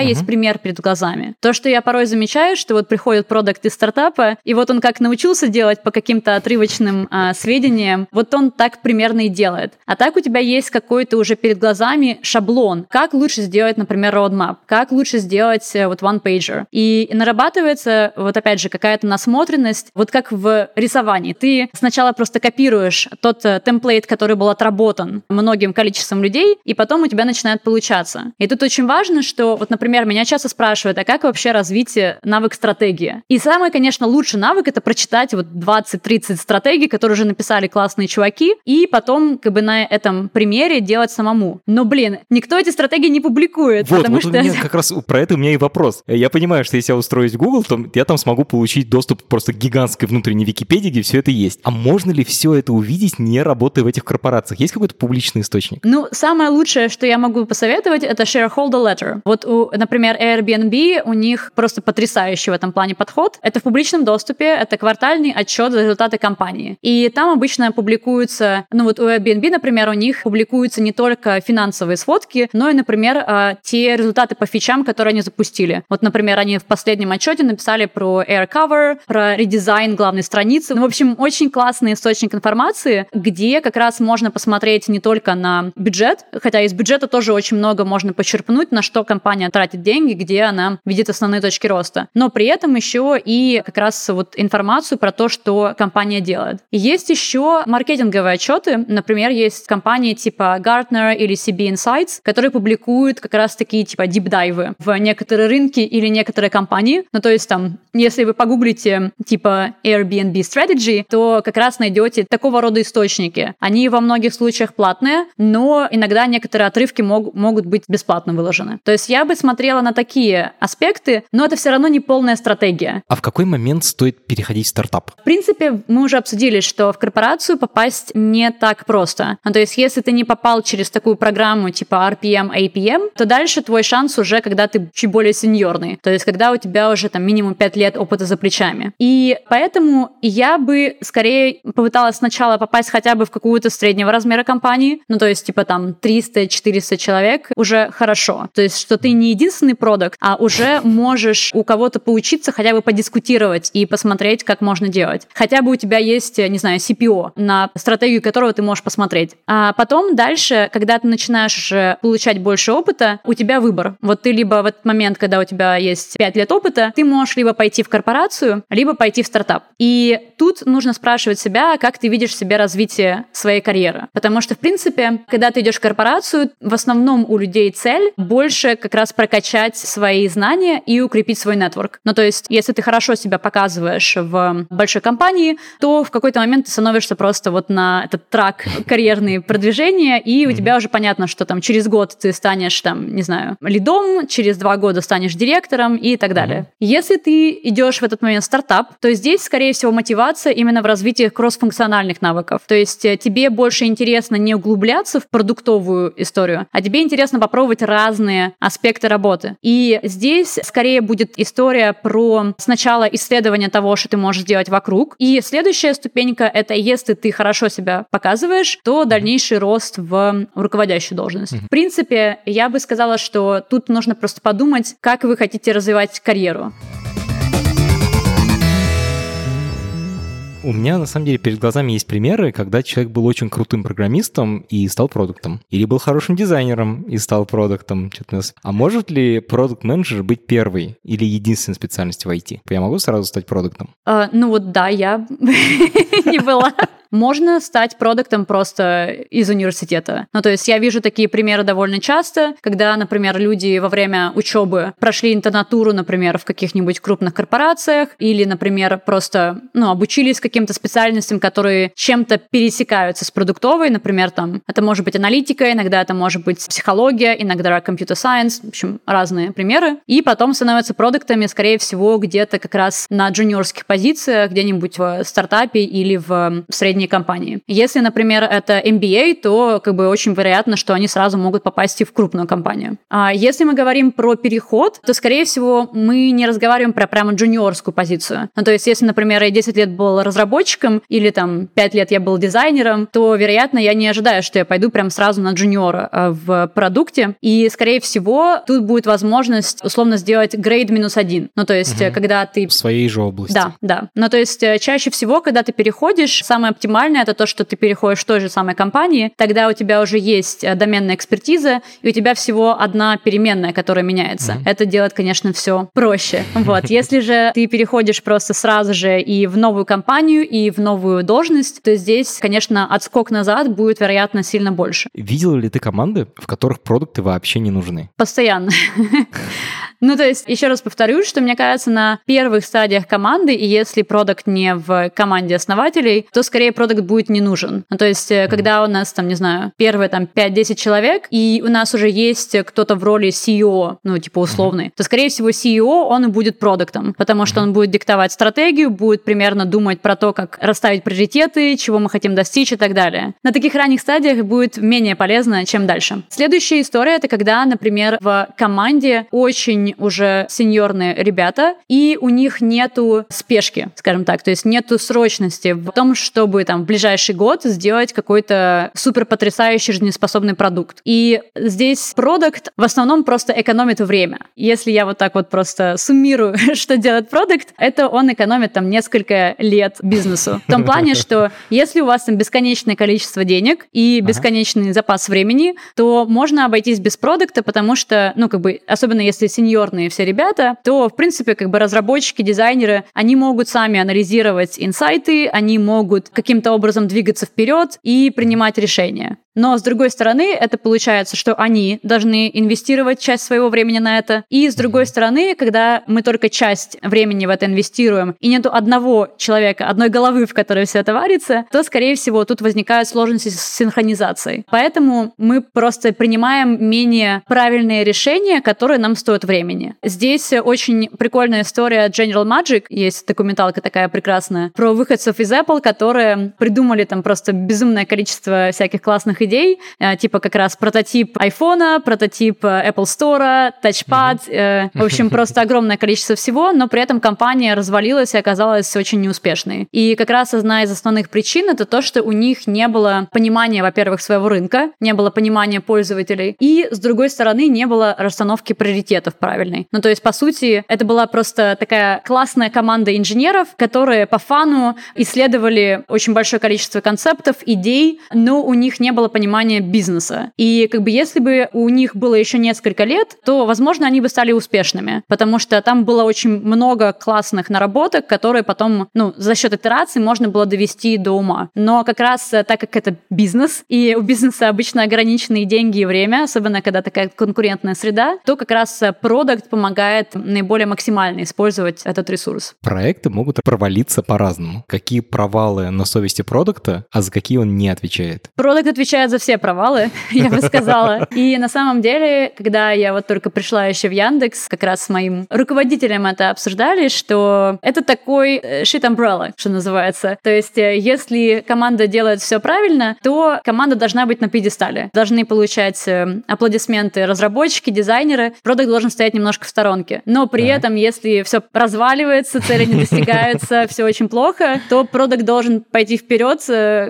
есть пример перед глазами. То, что я порой замечаю, что вот приходит продукт из стартапа, и вот он как научился делать по каким-то отрывочным а, сведениям, вот он так примерно и делает. А так у тебя есть какой-то уже перед глазами шаблон, как лучше сделать, например, roadmap, как лучше сделать э, вот one-pager. И нарабатывается вот опять же какая-то насмотренность, вот как в рисовании. Ты сначала просто копируешь тот э, темплейт, который был отработан многим количеством людей, и потом у тебя начинает получаться. И тут очень важно, что вот, например, меня часто спрашивают, а как вообще развить э, навык стратегии? И самый, конечно, лучший навык — это прочитать вот 20-30 стратегий, которые уже написали классные чуваки, и потом как бы на этом примере делать самому. Но, блин, никто эти стратегии не публикует, вот, потому вот что... У меня <laughs> как раз про это у меня и вопрос. Я понимаю, что если я устроюсь в Google, то я там смогу получить доступ просто к гигантской внутренней Википедии, где все это есть. А можно ли все это увидеть, не работая в этих корпорациях? Есть какой-то публичный источник? Ну, самое лучшее, что я могу посоветовать, это shareholder letter. Вот, у, например, Airbnb, у них просто потрясающий в этом плане подход. Это в публичном доступе, это квартальный отчет за результаты компании. И там обычно публикуются, ну вот у Airbnb, например, у них публикуются не только финансовые сводки, но и, например, а, те результаты по фичам, которые они запустили. Вот, например, они в последнем отчете написали про Air Cover, про редизайн главной страницы. Ну, в общем, очень классный источник информации, где как раз можно посмотреть не только на бюджет, хотя из бюджета тоже очень много можно почерпнуть, на что компания тратит деньги, где она видит основные точки роста. Но при этом еще и как раз вот информацию про то, что компания делает. Есть еще маркетинговые отчеты. Например, есть компании типа Gartner или CB Insights, которые публикуют как раз такие типа дипдайвы в некоторые рынки или некоторые компании. Ну, то есть там, если вы погуглите типа Airbnb Strategy, то как раз найдете такого рода источники. Они во многих случаях платные, но иногда некоторые отрывки мог, могут быть бесплатно выложены. То есть я бы смотрела на такие аспекты, но это все равно не полная стратегия. А в какой момент стоит переходить в стартап? В принципе, мы уже обсудили, что в корпорацию попасть не так просто. Ну, то есть если ты не попал через такую программу типа RPM, APM, то дальше твой шанс уже, когда ты чуть более сеньорный. То есть когда у тебя уже там минимум 5 лет опыта за плечами. И поэтому я бы скорее попыталась сначала попасть хотя бы в какую-то среднего размера компании, ну то есть типа там 300-400 человек, уже хорошо. То есть что ты не единственный продукт, а уже можешь у кого-то поучиться хотя бы подискутировать и посмотреть, как можно делать. Хотя бы у тебя есть, не знаю, CPO, на стратегию которого ты можешь посмотреть. А потом дальше, когда ты начинаешь получать больше опыта, у тебя выбор. Вот ты либо в этот момент, когда у тебя есть 5 лет опыта, ты можешь либо пойти в корпорацию, либо пойти в стартап. И тут нужно спрашивать себя, как ты видишь себе развитие своей карьеры. Потому что, в принципе, когда ты идешь в корпорацию, в основном у людей цель больше как раз прокачать свои знания и укрепить свой нетворк. Ну, то есть, если ты хорошо себя показываешь в большой компании, то в какой-то момент ты становишься просто вот на этот трак <laughs> карьерные продвижения, и у тебя уже понятно, что там через год ты станешь там, не знаю, лидом, через два года станешь директором и так далее. Если ты идешь в этот момент в стартап, то здесь, скорее всего, мотивация именно в развитии кроссфункциональных навыков. То есть э, тебе больше интересно не углубляться в продуктовую историю, а тебе интересно попробовать разные аспекты работы. И здесь скорее будет история про сначала исследование того, что ты можешь сделать вокруг, и следующая ступенька — это если ты хорошо себя показываешь, то дальнейший рост в руководящую должность. В принципе, я бы сказала, что тут нужно просто подумать, как вы хотите развивать карьеру. У меня, на самом деле, перед глазами есть примеры, когда человек был очень крутым программистом и стал продуктом. Или был хорошим дизайнером и стал продуктом. А может ли продукт-менеджер быть первой или единственной специальностью в IT? Я могу сразу стать продуктом? А, ну вот да, я <laughs> не была. Можно стать продуктом просто из университета. Ну, то есть я вижу такие примеры довольно часто, когда, например, люди во время учебы прошли интернатуру, например, в каких-нибудь крупных корпорациях, или, например, просто, ну, обучились каким-то специальностям, которые чем-то пересекаются с продуктовой, например, там, это может быть аналитика, иногда это может быть психология, иногда компьютер сайенс, в общем, разные примеры, и потом становятся продуктами, скорее всего, где-то как раз на джуниорских позициях, где-нибудь в стартапе или в средней средней компании. Если, например, это MBA, то как бы очень вероятно, что они сразу могут попасть и в крупную компанию. А если мы говорим про переход, то, скорее всего, мы не разговариваем про прямо джуниорскую позицию. Ну, то есть, если, например, я 10 лет был разработчиком или там 5 лет я был дизайнером, то, вероятно, я не ожидаю, что я пойду прям сразу на джуниора а, в продукте. И, скорее всего, тут будет возможность условно сделать грейд минус один. Ну, то есть, угу. когда ты... В своей же области. Да, да. Ну, то есть, э, чаще всего, когда ты переходишь, самое оптимальное оптимальное это то, что ты переходишь в той же самой компании, тогда у тебя уже есть э, доменная экспертиза, и у тебя всего одна переменная, которая меняется. Mm-hmm. Это делает, конечно, все проще. Вот. <laughs> Если же ты переходишь просто сразу же и в новую компанию, и в новую должность, то здесь, конечно, отскок назад будет, вероятно, сильно больше. Видела ли ты команды, в которых продукты вообще не нужны? Постоянно. <laughs> Ну, то есть, еще раз повторюсь, что мне кажется, на первых стадиях команды, и если продукт не в команде основателей, то скорее продукт будет не нужен. Ну, то есть, mm-hmm. когда у нас, там, не знаю, первые там 5-10 человек, и у нас уже есть кто-то в роли CEO, ну, типа условный, то, скорее всего, CEO, он и будет продуктом, потому что он будет диктовать стратегию, будет примерно думать про то, как расставить приоритеты, чего мы хотим достичь и так далее. На таких ранних стадиях будет менее полезно, чем дальше. Следующая история — это когда, например, в команде очень уже сеньорные ребята, и у них нету спешки, скажем так, то есть нету срочности в том, чтобы там в ближайший год сделать какой-то супер потрясающий жизнеспособный продукт. И здесь продукт в основном просто экономит время. Если я вот так вот просто суммирую, <laughs> что делает продукт, это он экономит там несколько лет бизнесу. В том плане, <laughs> что если у вас там бесконечное количество денег и бесконечный ага. запас времени, то можно обойтись без продукта, потому что, ну, как бы, особенно если сеньорные все ребята, то, в принципе, как бы разработчики, дизайнеры, они могут сами анализировать инсайты, они могут каким каким-то образом двигаться вперед и принимать решения. Но, с другой стороны, это получается, что они должны инвестировать часть своего времени на это. И, с другой стороны, когда мы только часть времени в это инвестируем, и нету одного человека, одной головы, в которой все это варится, то, скорее всего, тут возникают сложности с синхронизацией. Поэтому мы просто принимаем менее правильные решения, которые нам стоят времени. Здесь очень прикольная история General Magic, есть документалка такая прекрасная, про выходцев из Apple, которые придумали там просто безумное количество всяких классных идей, э, типа как раз прототип iPhone, прототип э, Apple Store, тачпад, mm-hmm. в общем, <laughs> просто огромное количество всего, но при этом компания развалилась и оказалась очень неуспешной. И как раз одна из основных причин это то, что у них не было понимания, во-первых, своего рынка, не было понимания пользователей, и, с другой стороны, не было расстановки приоритетов правильной. Ну, то есть, по сути, это была просто такая классная команда инженеров, которые по фану исследовали очень большое количество концептов, идей, но у них не было понимания бизнеса. И как бы если бы у них было еще несколько лет, то, возможно, они бы стали успешными, потому что там было очень много классных наработок, которые потом, ну, за счет итераций можно было довести до ума. Но как раз э, так как это бизнес, и у бизнеса обычно ограниченные деньги и время, особенно когда такая конкурентная среда, то как раз э, продукт помогает наиболее максимально использовать этот ресурс. Проекты могут провалиться по-разному. Какие провалы на совести продукта, а за какие он не отвечает? Продукт отвечает за все провалы, <laughs> я бы сказала. И на самом деле, когда я вот только пришла еще в Яндекс, как раз с моим руководителем это обсуждали, что это такой э, shit umbrella, что называется. То есть, э, если команда делает все правильно, то команда должна быть на пьедестале. Должны получать э, аплодисменты разработчики, дизайнеры. Продукт должен стоять немножко в сторонке. Но при да. этом, если все разваливается, цели не достигаются, <laughs> все очень плохо, то продукт должен пойти вперед,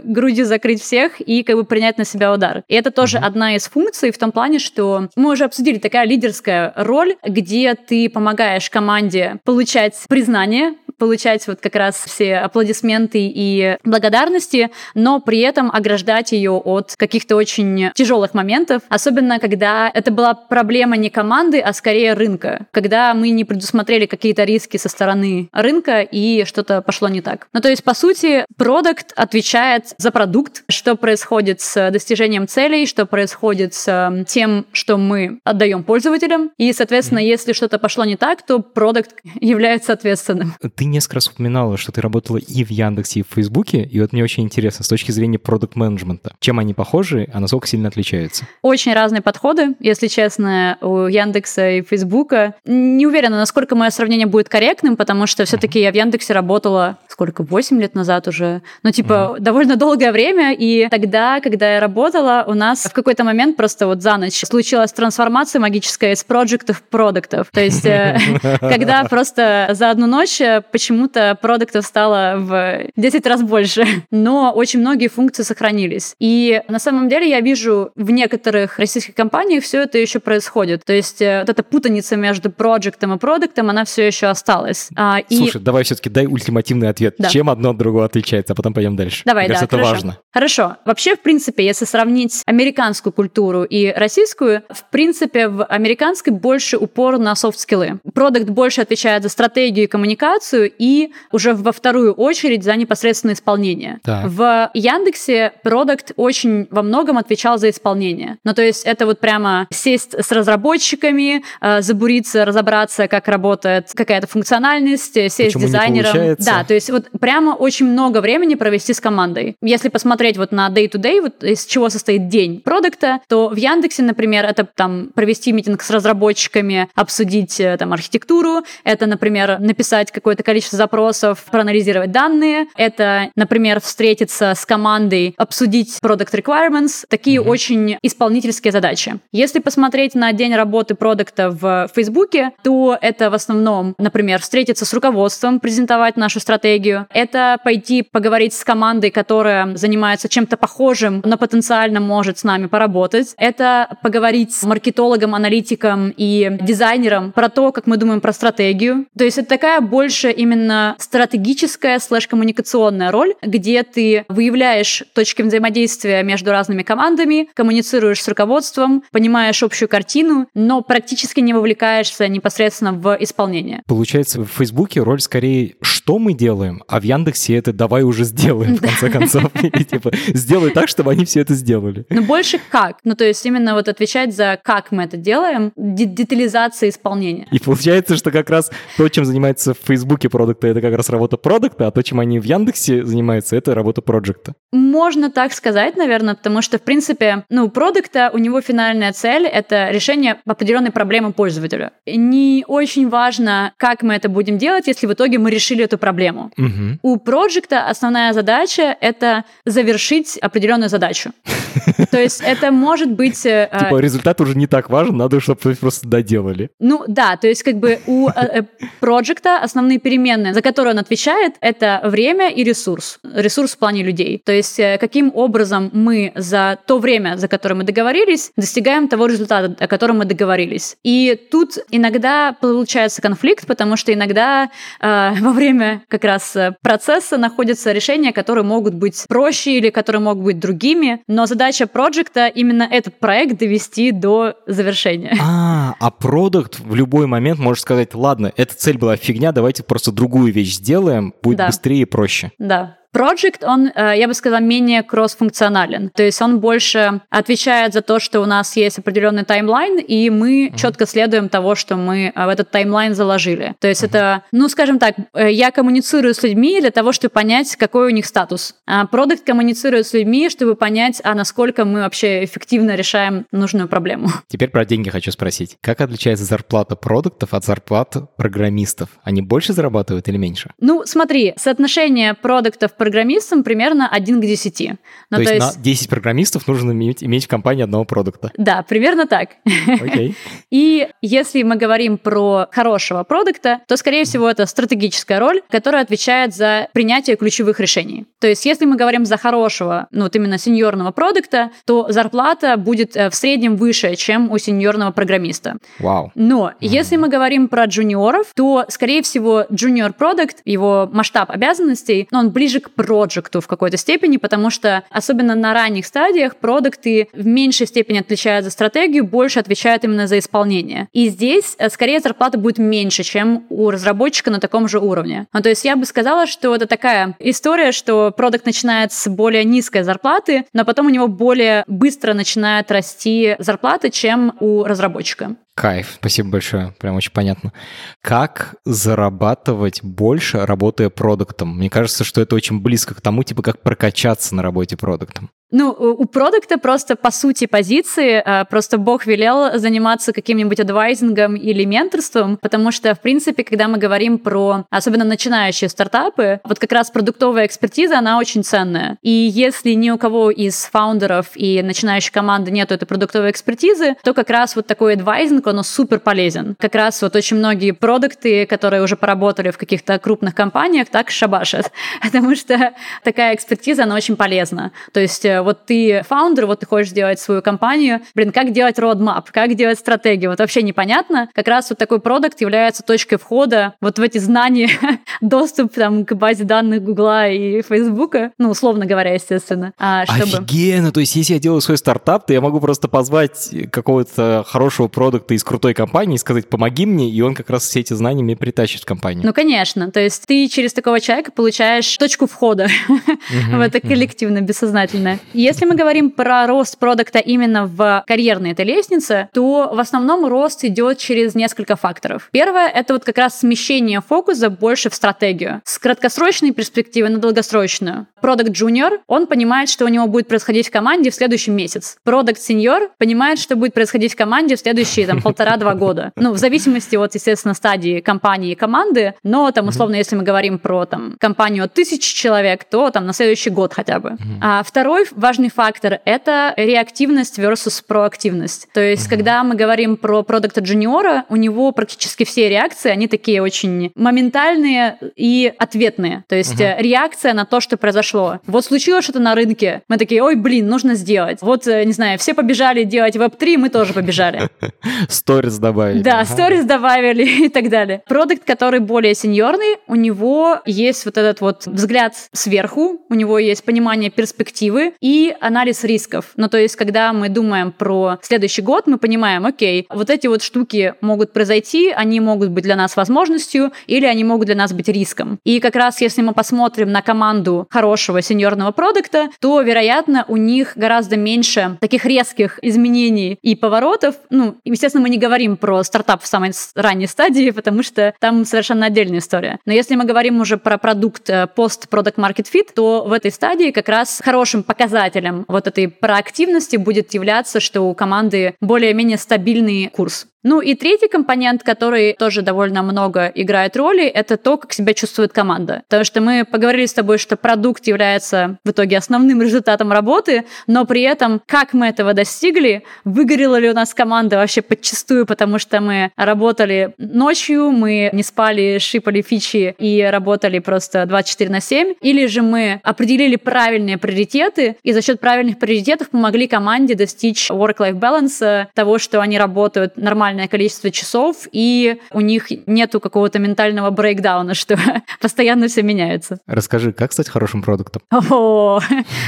грудью закрыть всех и как бы принять на себя удар. И это тоже одна из функций в том плане, что мы уже обсудили такая лидерская роль, где ты помогаешь команде получать признание, получать вот как раз все аплодисменты и благодарности, но при этом ограждать ее от каких-то очень тяжелых моментов, особенно когда это была проблема не команды, а скорее рынка, когда мы не предусмотрели какие-то риски со стороны рынка и что-то пошло не так. Ну то есть по сути продукт отвечает за продукт, что происходит с достижением целей, что происходит с тем, что мы отдаем пользователям, и соответственно, если что-то пошло не так, то продукт <laughs> является ответственным. Ты ты несколько раз упоминала, что ты работала и в Яндексе, и в Фейсбуке, и вот мне очень интересно с точки зрения продукт менеджмента чем они похожи, а насколько сильно отличаются? Очень разные подходы, если честно, у Яндекса и Фейсбука. Не уверена, насколько мое сравнение будет корректным, потому что все-таки я в Яндексе работала сколько, 8 лет назад уже, ну, типа, mm-hmm. довольно долгое время, и тогда, когда я работала, у нас в какой-то момент просто вот за ночь случилась трансформация магическая из проектов в продуктов. То есть, э, <laughs> когда просто за одну ночь э, почему-то продуктов стало в 10 раз больше, но очень многие функции сохранились. И на самом деле я вижу в некоторых российских компаниях все это еще происходит. То есть э, вот эта путаница между проектом и продуктом, она все еще осталась. А, Слушай, давай все-таки дай ультимативный ответ. Да. Чем одно от другого отличается, а потом пойдем дальше. Давай, Мне да, кажется, хорошо. это важно. Хорошо. Вообще, в принципе, если сравнить американскую культуру и российскую, в принципе, в американской больше упор на софт-скиллы. Продукт больше отвечает за стратегию и коммуникацию, и уже во вторую очередь за непосредственное исполнение. Так. В Яндексе продукт очень во многом отвечал за исполнение. Ну, то есть это вот прямо сесть с разработчиками, э, забуриться, разобраться, как работает какая-то функциональность, сесть Почему с дизайнером. да, то есть вот прямо очень много времени провести с командой. Если посмотреть вот на day-to-day, вот из чего состоит день продукта, то в Яндексе, например, это там провести митинг с разработчиками, обсудить э, там архитектуру, это, например, написать какое-то количество запросов, проанализировать данные. Это, например, встретиться с командой, обсудить product requirements. Такие mm-hmm. очень исполнительские задачи. Если посмотреть на день работы продукта в Фейсбуке, то это в основном, например, встретиться с руководством, презентовать нашу стратегию. Это пойти поговорить с командой, которая занимается чем-то похожим, но потенциально может с нами поработать. Это поговорить с маркетологом, аналитиком и дизайнером про то, как мы думаем про стратегию. То есть это такая больше именно стратегическая слэш-коммуникационная роль, где ты выявляешь точки взаимодействия между разными командами, коммуницируешь с руководством, понимаешь общую картину, но практически не вовлекаешься непосредственно в исполнение. Получается, в Фейсбуке роль скорее «что мы делаем?», а в Яндексе это «давай уже сделаем», в конце концов. <laughs> Типа, сделай так, чтобы они все это сделали. Ну, больше как. Ну, то есть именно вот отвечать за как мы это делаем, детализация исполнения. И получается, что как раз то, чем занимается в Фейсбуке продукта, это как раз работа продукта, а то, чем они в Яндексе занимаются, это работа проекта. Можно так сказать, наверное, потому что, в принципе, ну, продукта, у него финальная цель — это решение определенной проблемы пользователя. Не очень важно, как мы это будем делать, если в итоге мы решили эту проблему. Угу. У проекта основная задача — это завершить определенную задачу. <laughs> То есть это может быть... Э, типа результат уже не так важен, надо, чтобы просто доделали. Ну да, то есть как бы у э, э, проекта основные переменные, за которые он отвечает, это время и ресурс. Ресурс в плане людей. То есть каким образом мы за то время, за которое мы договорились, достигаем того результата, о котором мы договорились. И тут иногда получается конфликт, потому что иногда э, <laughs> во время как раз процесса находятся решения, которые могут быть проще или которые могут быть другими, но задача про проекта именно этот проект довести до завершения. А, а продукт в любой момент может сказать, ладно, эта цель была фигня, давайте просто другую вещь сделаем, будет да. быстрее и проще. Да. Project, он, э, я бы сказала, менее кросс-функционален. То есть он больше отвечает за то, что у нас есть определенный таймлайн, и мы uh-huh. четко следуем того, что мы э, в этот таймлайн заложили. То есть uh-huh. это, ну, скажем так, э, я коммуницирую с людьми для того, чтобы понять, какой у них статус. А продукт коммуницирует с людьми, чтобы понять, а насколько мы вообще эффективно решаем нужную проблему. <laughs> Теперь про деньги хочу спросить. Как отличается зарплата продуктов от зарплат программистов? Они больше зарабатывают или меньше? Ну, смотри, соотношение продуктов программистам примерно 1 к 10. Ну, то, то есть, есть на 10 программистов нужно иметь, иметь в компании одного продукта? Да, примерно так. Окей. <laughs> И если мы говорим про хорошего продукта, то, скорее всего, это стратегическая роль, которая отвечает за принятие ключевых решений. То есть, если мы говорим за хорошего, ну вот именно сеньорного продукта, то зарплата будет э, в среднем выше, чем у сеньорного программиста. Вау. Но mm-hmm. если мы говорим про джуниоров, то, скорее всего, джуниор продукт, его масштаб обязанностей, он ближе к проекту в какой-то степени, потому что особенно на ранних стадиях продукты в меньшей степени отличают за стратегию, больше отвечают именно за исполнение. И здесь э, скорее зарплата будет меньше, чем у разработчика на таком же уровне. Ну, то есть я бы сказала, что это такая история, что продукт начинает с более низкой зарплаты, но потом у него более быстро начинает расти зарплата, чем у разработчика. Кайф, спасибо большое, прям очень понятно. Как зарабатывать больше, работая продуктом? Мне кажется, что это очень близко к тому, типа, как прокачаться на работе продуктом. Ну, у продукта просто по сути позиции, а, просто Бог велел заниматься каким-нибудь адвайзингом или менторством, потому что, в принципе, когда мы говорим про особенно начинающие стартапы, вот как раз продуктовая экспертиза, она очень ценная. И если ни у кого из фаундеров и начинающей команды нет этой продуктовой экспертизы, то как раз вот такой адвайзинг, он супер полезен. Как раз вот очень многие продукты, которые уже поработали в каких-то крупных компаниях, так шабашат, <laughs> потому что такая экспертиза, она очень полезна. То есть э, вот ты фаундер, вот ты хочешь сделать свою компанию, блин, как делать roadmap, как делать стратегию, вот вообще непонятно. Как раз вот такой продукт является точкой входа вот в эти знания, <laughs> доступ там к базе данных Гугла и Фейсбука, ну, условно говоря, естественно. А, чтобы... Офигенно, то есть если я делаю свой стартап, то я могу просто позвать какого-то хорошего продукта из крутой компании и сказать, помоги мне, и он как раз все эти знания мне притащит в компанию. Ну, конечно, то есть ты через такого человека получаешь точку входа <laughs> в это коллективно, бессознательное. Если мы говорим про рост продукта именно в карьерной этой лестнице, то в основном рост идет через несколько факторов. Первое — это вот как раз смещение фокуса больше в стратегию. С краткосрочной перспективы на долгосрочную. Продукт джуниор, он понимает, что у него будет происходить в команде в следующий месяц. Продукт сеньор понимает, что будет происходить в команде в следующие там полтора-два года. Ну, в зависимости от, естественно, стадии компании и команды, но там, условно, если мы говорим про там компанию от тысячи человек, то там на следующий год хотя бы. А второй важный фактор — это реактивность versus проактивность. То есть, когда мы говорим про продукта джуниора, у него практически все реакции, они такие очень моментальные и ответные. То есть, mm-hmm. реакция на то, что произошло. Вот случилось что-то на рынке, мы такие, ой, блин, нужно сделать. Вот, э, не знаю, все побежали делать веб-3, мы тоже побежали. <laughs> Сторис добавили. Да, сторис добавили <laughs> и так далее. Продукт, который более сеньорный, у него есть вот этот вот взгляд сверху, у него есть понимание перспективы и анализ рисков. Ну, то есть, когда мы думаем про следующий год, мы понимаем, окей, вот эти вот штуки могут произойти, они могут быть для нас возможностью, или они могут для нас быть риском. И как раз, если мы посмотрим на команду хорошего сеньорного продукта, то, вероятно, у них гораздо меньше таких резких изменений и поворотов. Ну, естественно, мы не говорим про стартап в самой ранней стадии, потому что там совершенно отдельная история. Но если мы говорим уже про продукт пост-продукт market fit, то в этой стадии как раз хорошим показателем вот этой проактивности будет являться, что у команды более-менее стабильный курс. Ну и третий компонент, который тоже довольно много играет роли, это то, как себя чувствует команда. Потому что мы поговорили с тобой, что продукт является в итоге основным результатом работы, но при этом, как мы этого достигли, выгорела ли у нас команда вообще подчастую, потому что мы работали ночью, мы не спали, шипали фичи и работали просто 24 на 7, или же мы определили правильные приоритеты и за счет правильных приоритетов помогли команде достичь work-life balance, того, что они работают нормально максимальное количество часов, и у них нету какого-то ментального брейкдауна, <laughs> что постоянно все меняется. Расскажи, как стать хорошим продуктом? <laughs> О,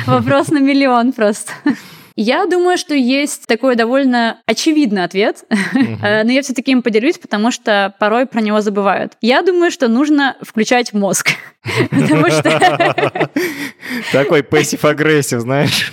вопрос на миллион просто. Я думаю, что есть такой довольно очевидный ответ, но я все-таки им поделюсь, потому что порой про него забывают. Я думаю, что нужно включать мозг. <laughs> Потому что... Такой пассив-агрессив, знаешь.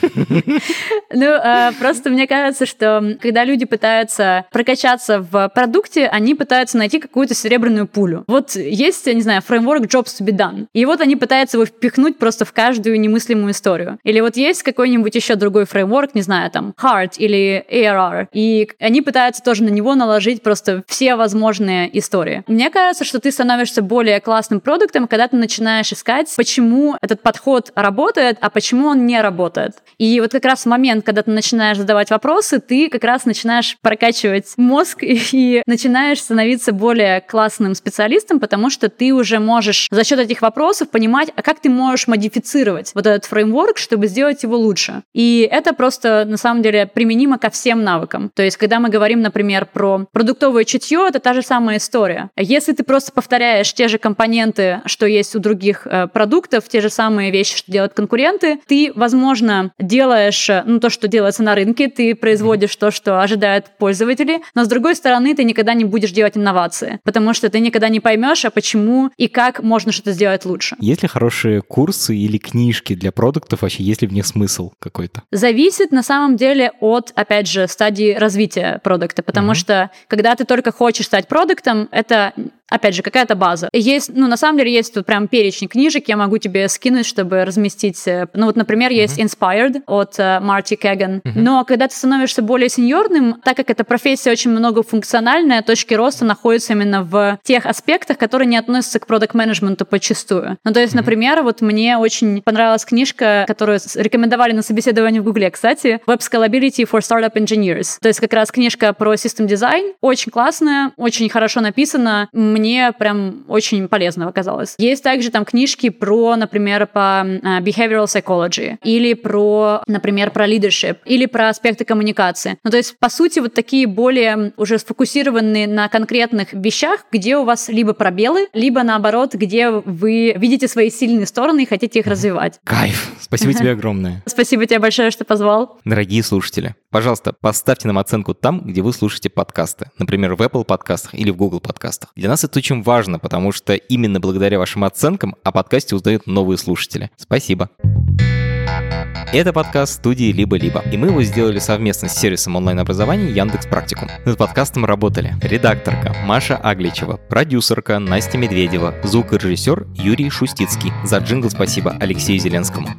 Ну, а, просто мне кажется, что когда люди пытаются прокачаться в продукте, они пытаются найти какую-то серебряную пулю. Вот есть, я не знаю, фреймворк Jobs to be done. И вот они пытаются его впихнуть просто в каждую немыслимую историю. Или вот есть какой-нибудь еще другой фреймворк, не знаю, там, HEART или AARRR. И они пытаются тоже на него наложить просто все возможные истории. Мне кажется, что ты становишься более классным продуктом, когда ты начинаешь искать, почему этот подход работает, а почему он не работает. И вот как раз в момент, когда ты начинаешь задавать вопросы, ты как раз начинаешь прокачивать мозг <laughs> и начинаешь становиться более классным специалистом, потому что ты уже можешь за счет этих вопросов понимать, а как ты можешь модифицировать вот этот фреймворк, чтобы сделать его лучше. И это просто на самом деле применимо ко всем навыкам. То есть, когда мы говорим, например, про продуктовое чутье, это та же самая история. Если ты просто повторяешь те же компоненты, что есть у других э, продуктов, те же самые вещи, что делают конкуренты, ты, возможно, делаешь э, ну, то, что делается на рынке, ты производишь то, что ожидают пользователи, но с другой стороны, ты никогда не будешь делать инновации, потому что ты никогда не поймешь, а почему и как можно что-то сделать лучше. Есть ли хорошие курсы или книжки для продуктов вообще, есть ли в них смысл какой-то? Зависит на самом деле от, опять же, стадии развития продукта, потому mm-hmm. что когда ты только хочешь стать продуктом, это опять же, какая-то база. Есть, ну, на самом деле, есть тут прям перечень книжек, я могу тебе скинуть, чтобы разместить. Э, ну, вот, например, mm-hmm. есть Inspired от uh, Марти Кэган. Mm-hmm. Но когда ты становишься более сеньорным, так как эта профессия очень многофункциональная, точки роста находятся именно в тех аспектах, которые не относятся к продукт-менеджменту подчастую. Ну, то есть, mm-hmm. например, вот мне очень понравилась книжка, которую рекомендовали на собеседовании в Гугле, кстати, Web Scalability for Startup Engineers. То есть как раз книжка про систем дизайн, очень классная, очень хорошо написана. Мне мне прям очень полезно оказалось. Есть также там книжки про, например, по а, behavioral psychology, или про, например, про leadership, или про аспекты коммуникации. Ну, то есть, по сути, вот такие более уже сфокусированные на конкретных вещах, где у вас либо пробелы, либо наоборот, где вы видите свои сильные стороны и хотите их развивать. Кайф! Спасибо тебе огромное. <laughs> Спасибо тебе большое, что позвал. Дорогие слушатели, пожалуйста, поставьте нам оценку там, где вы слушаете подкасты. Например, в Apple подкастах или в Google подкастах. Для нас это очень важно, потому что именно благодаря вашим оценкам о подкасте узнают новые слушатели. Спасибо. Это подкаст студии «Либо-либо», и мы его сделали совместно с сервисом онлайн-образования Яндекс Практикум. Над подкастом работали редакторка Маша Агличева, продюсерка Настя Медведева, звукорежиссер Юрий Шустицкий. За джингл спасибо Алексею Зеленскому.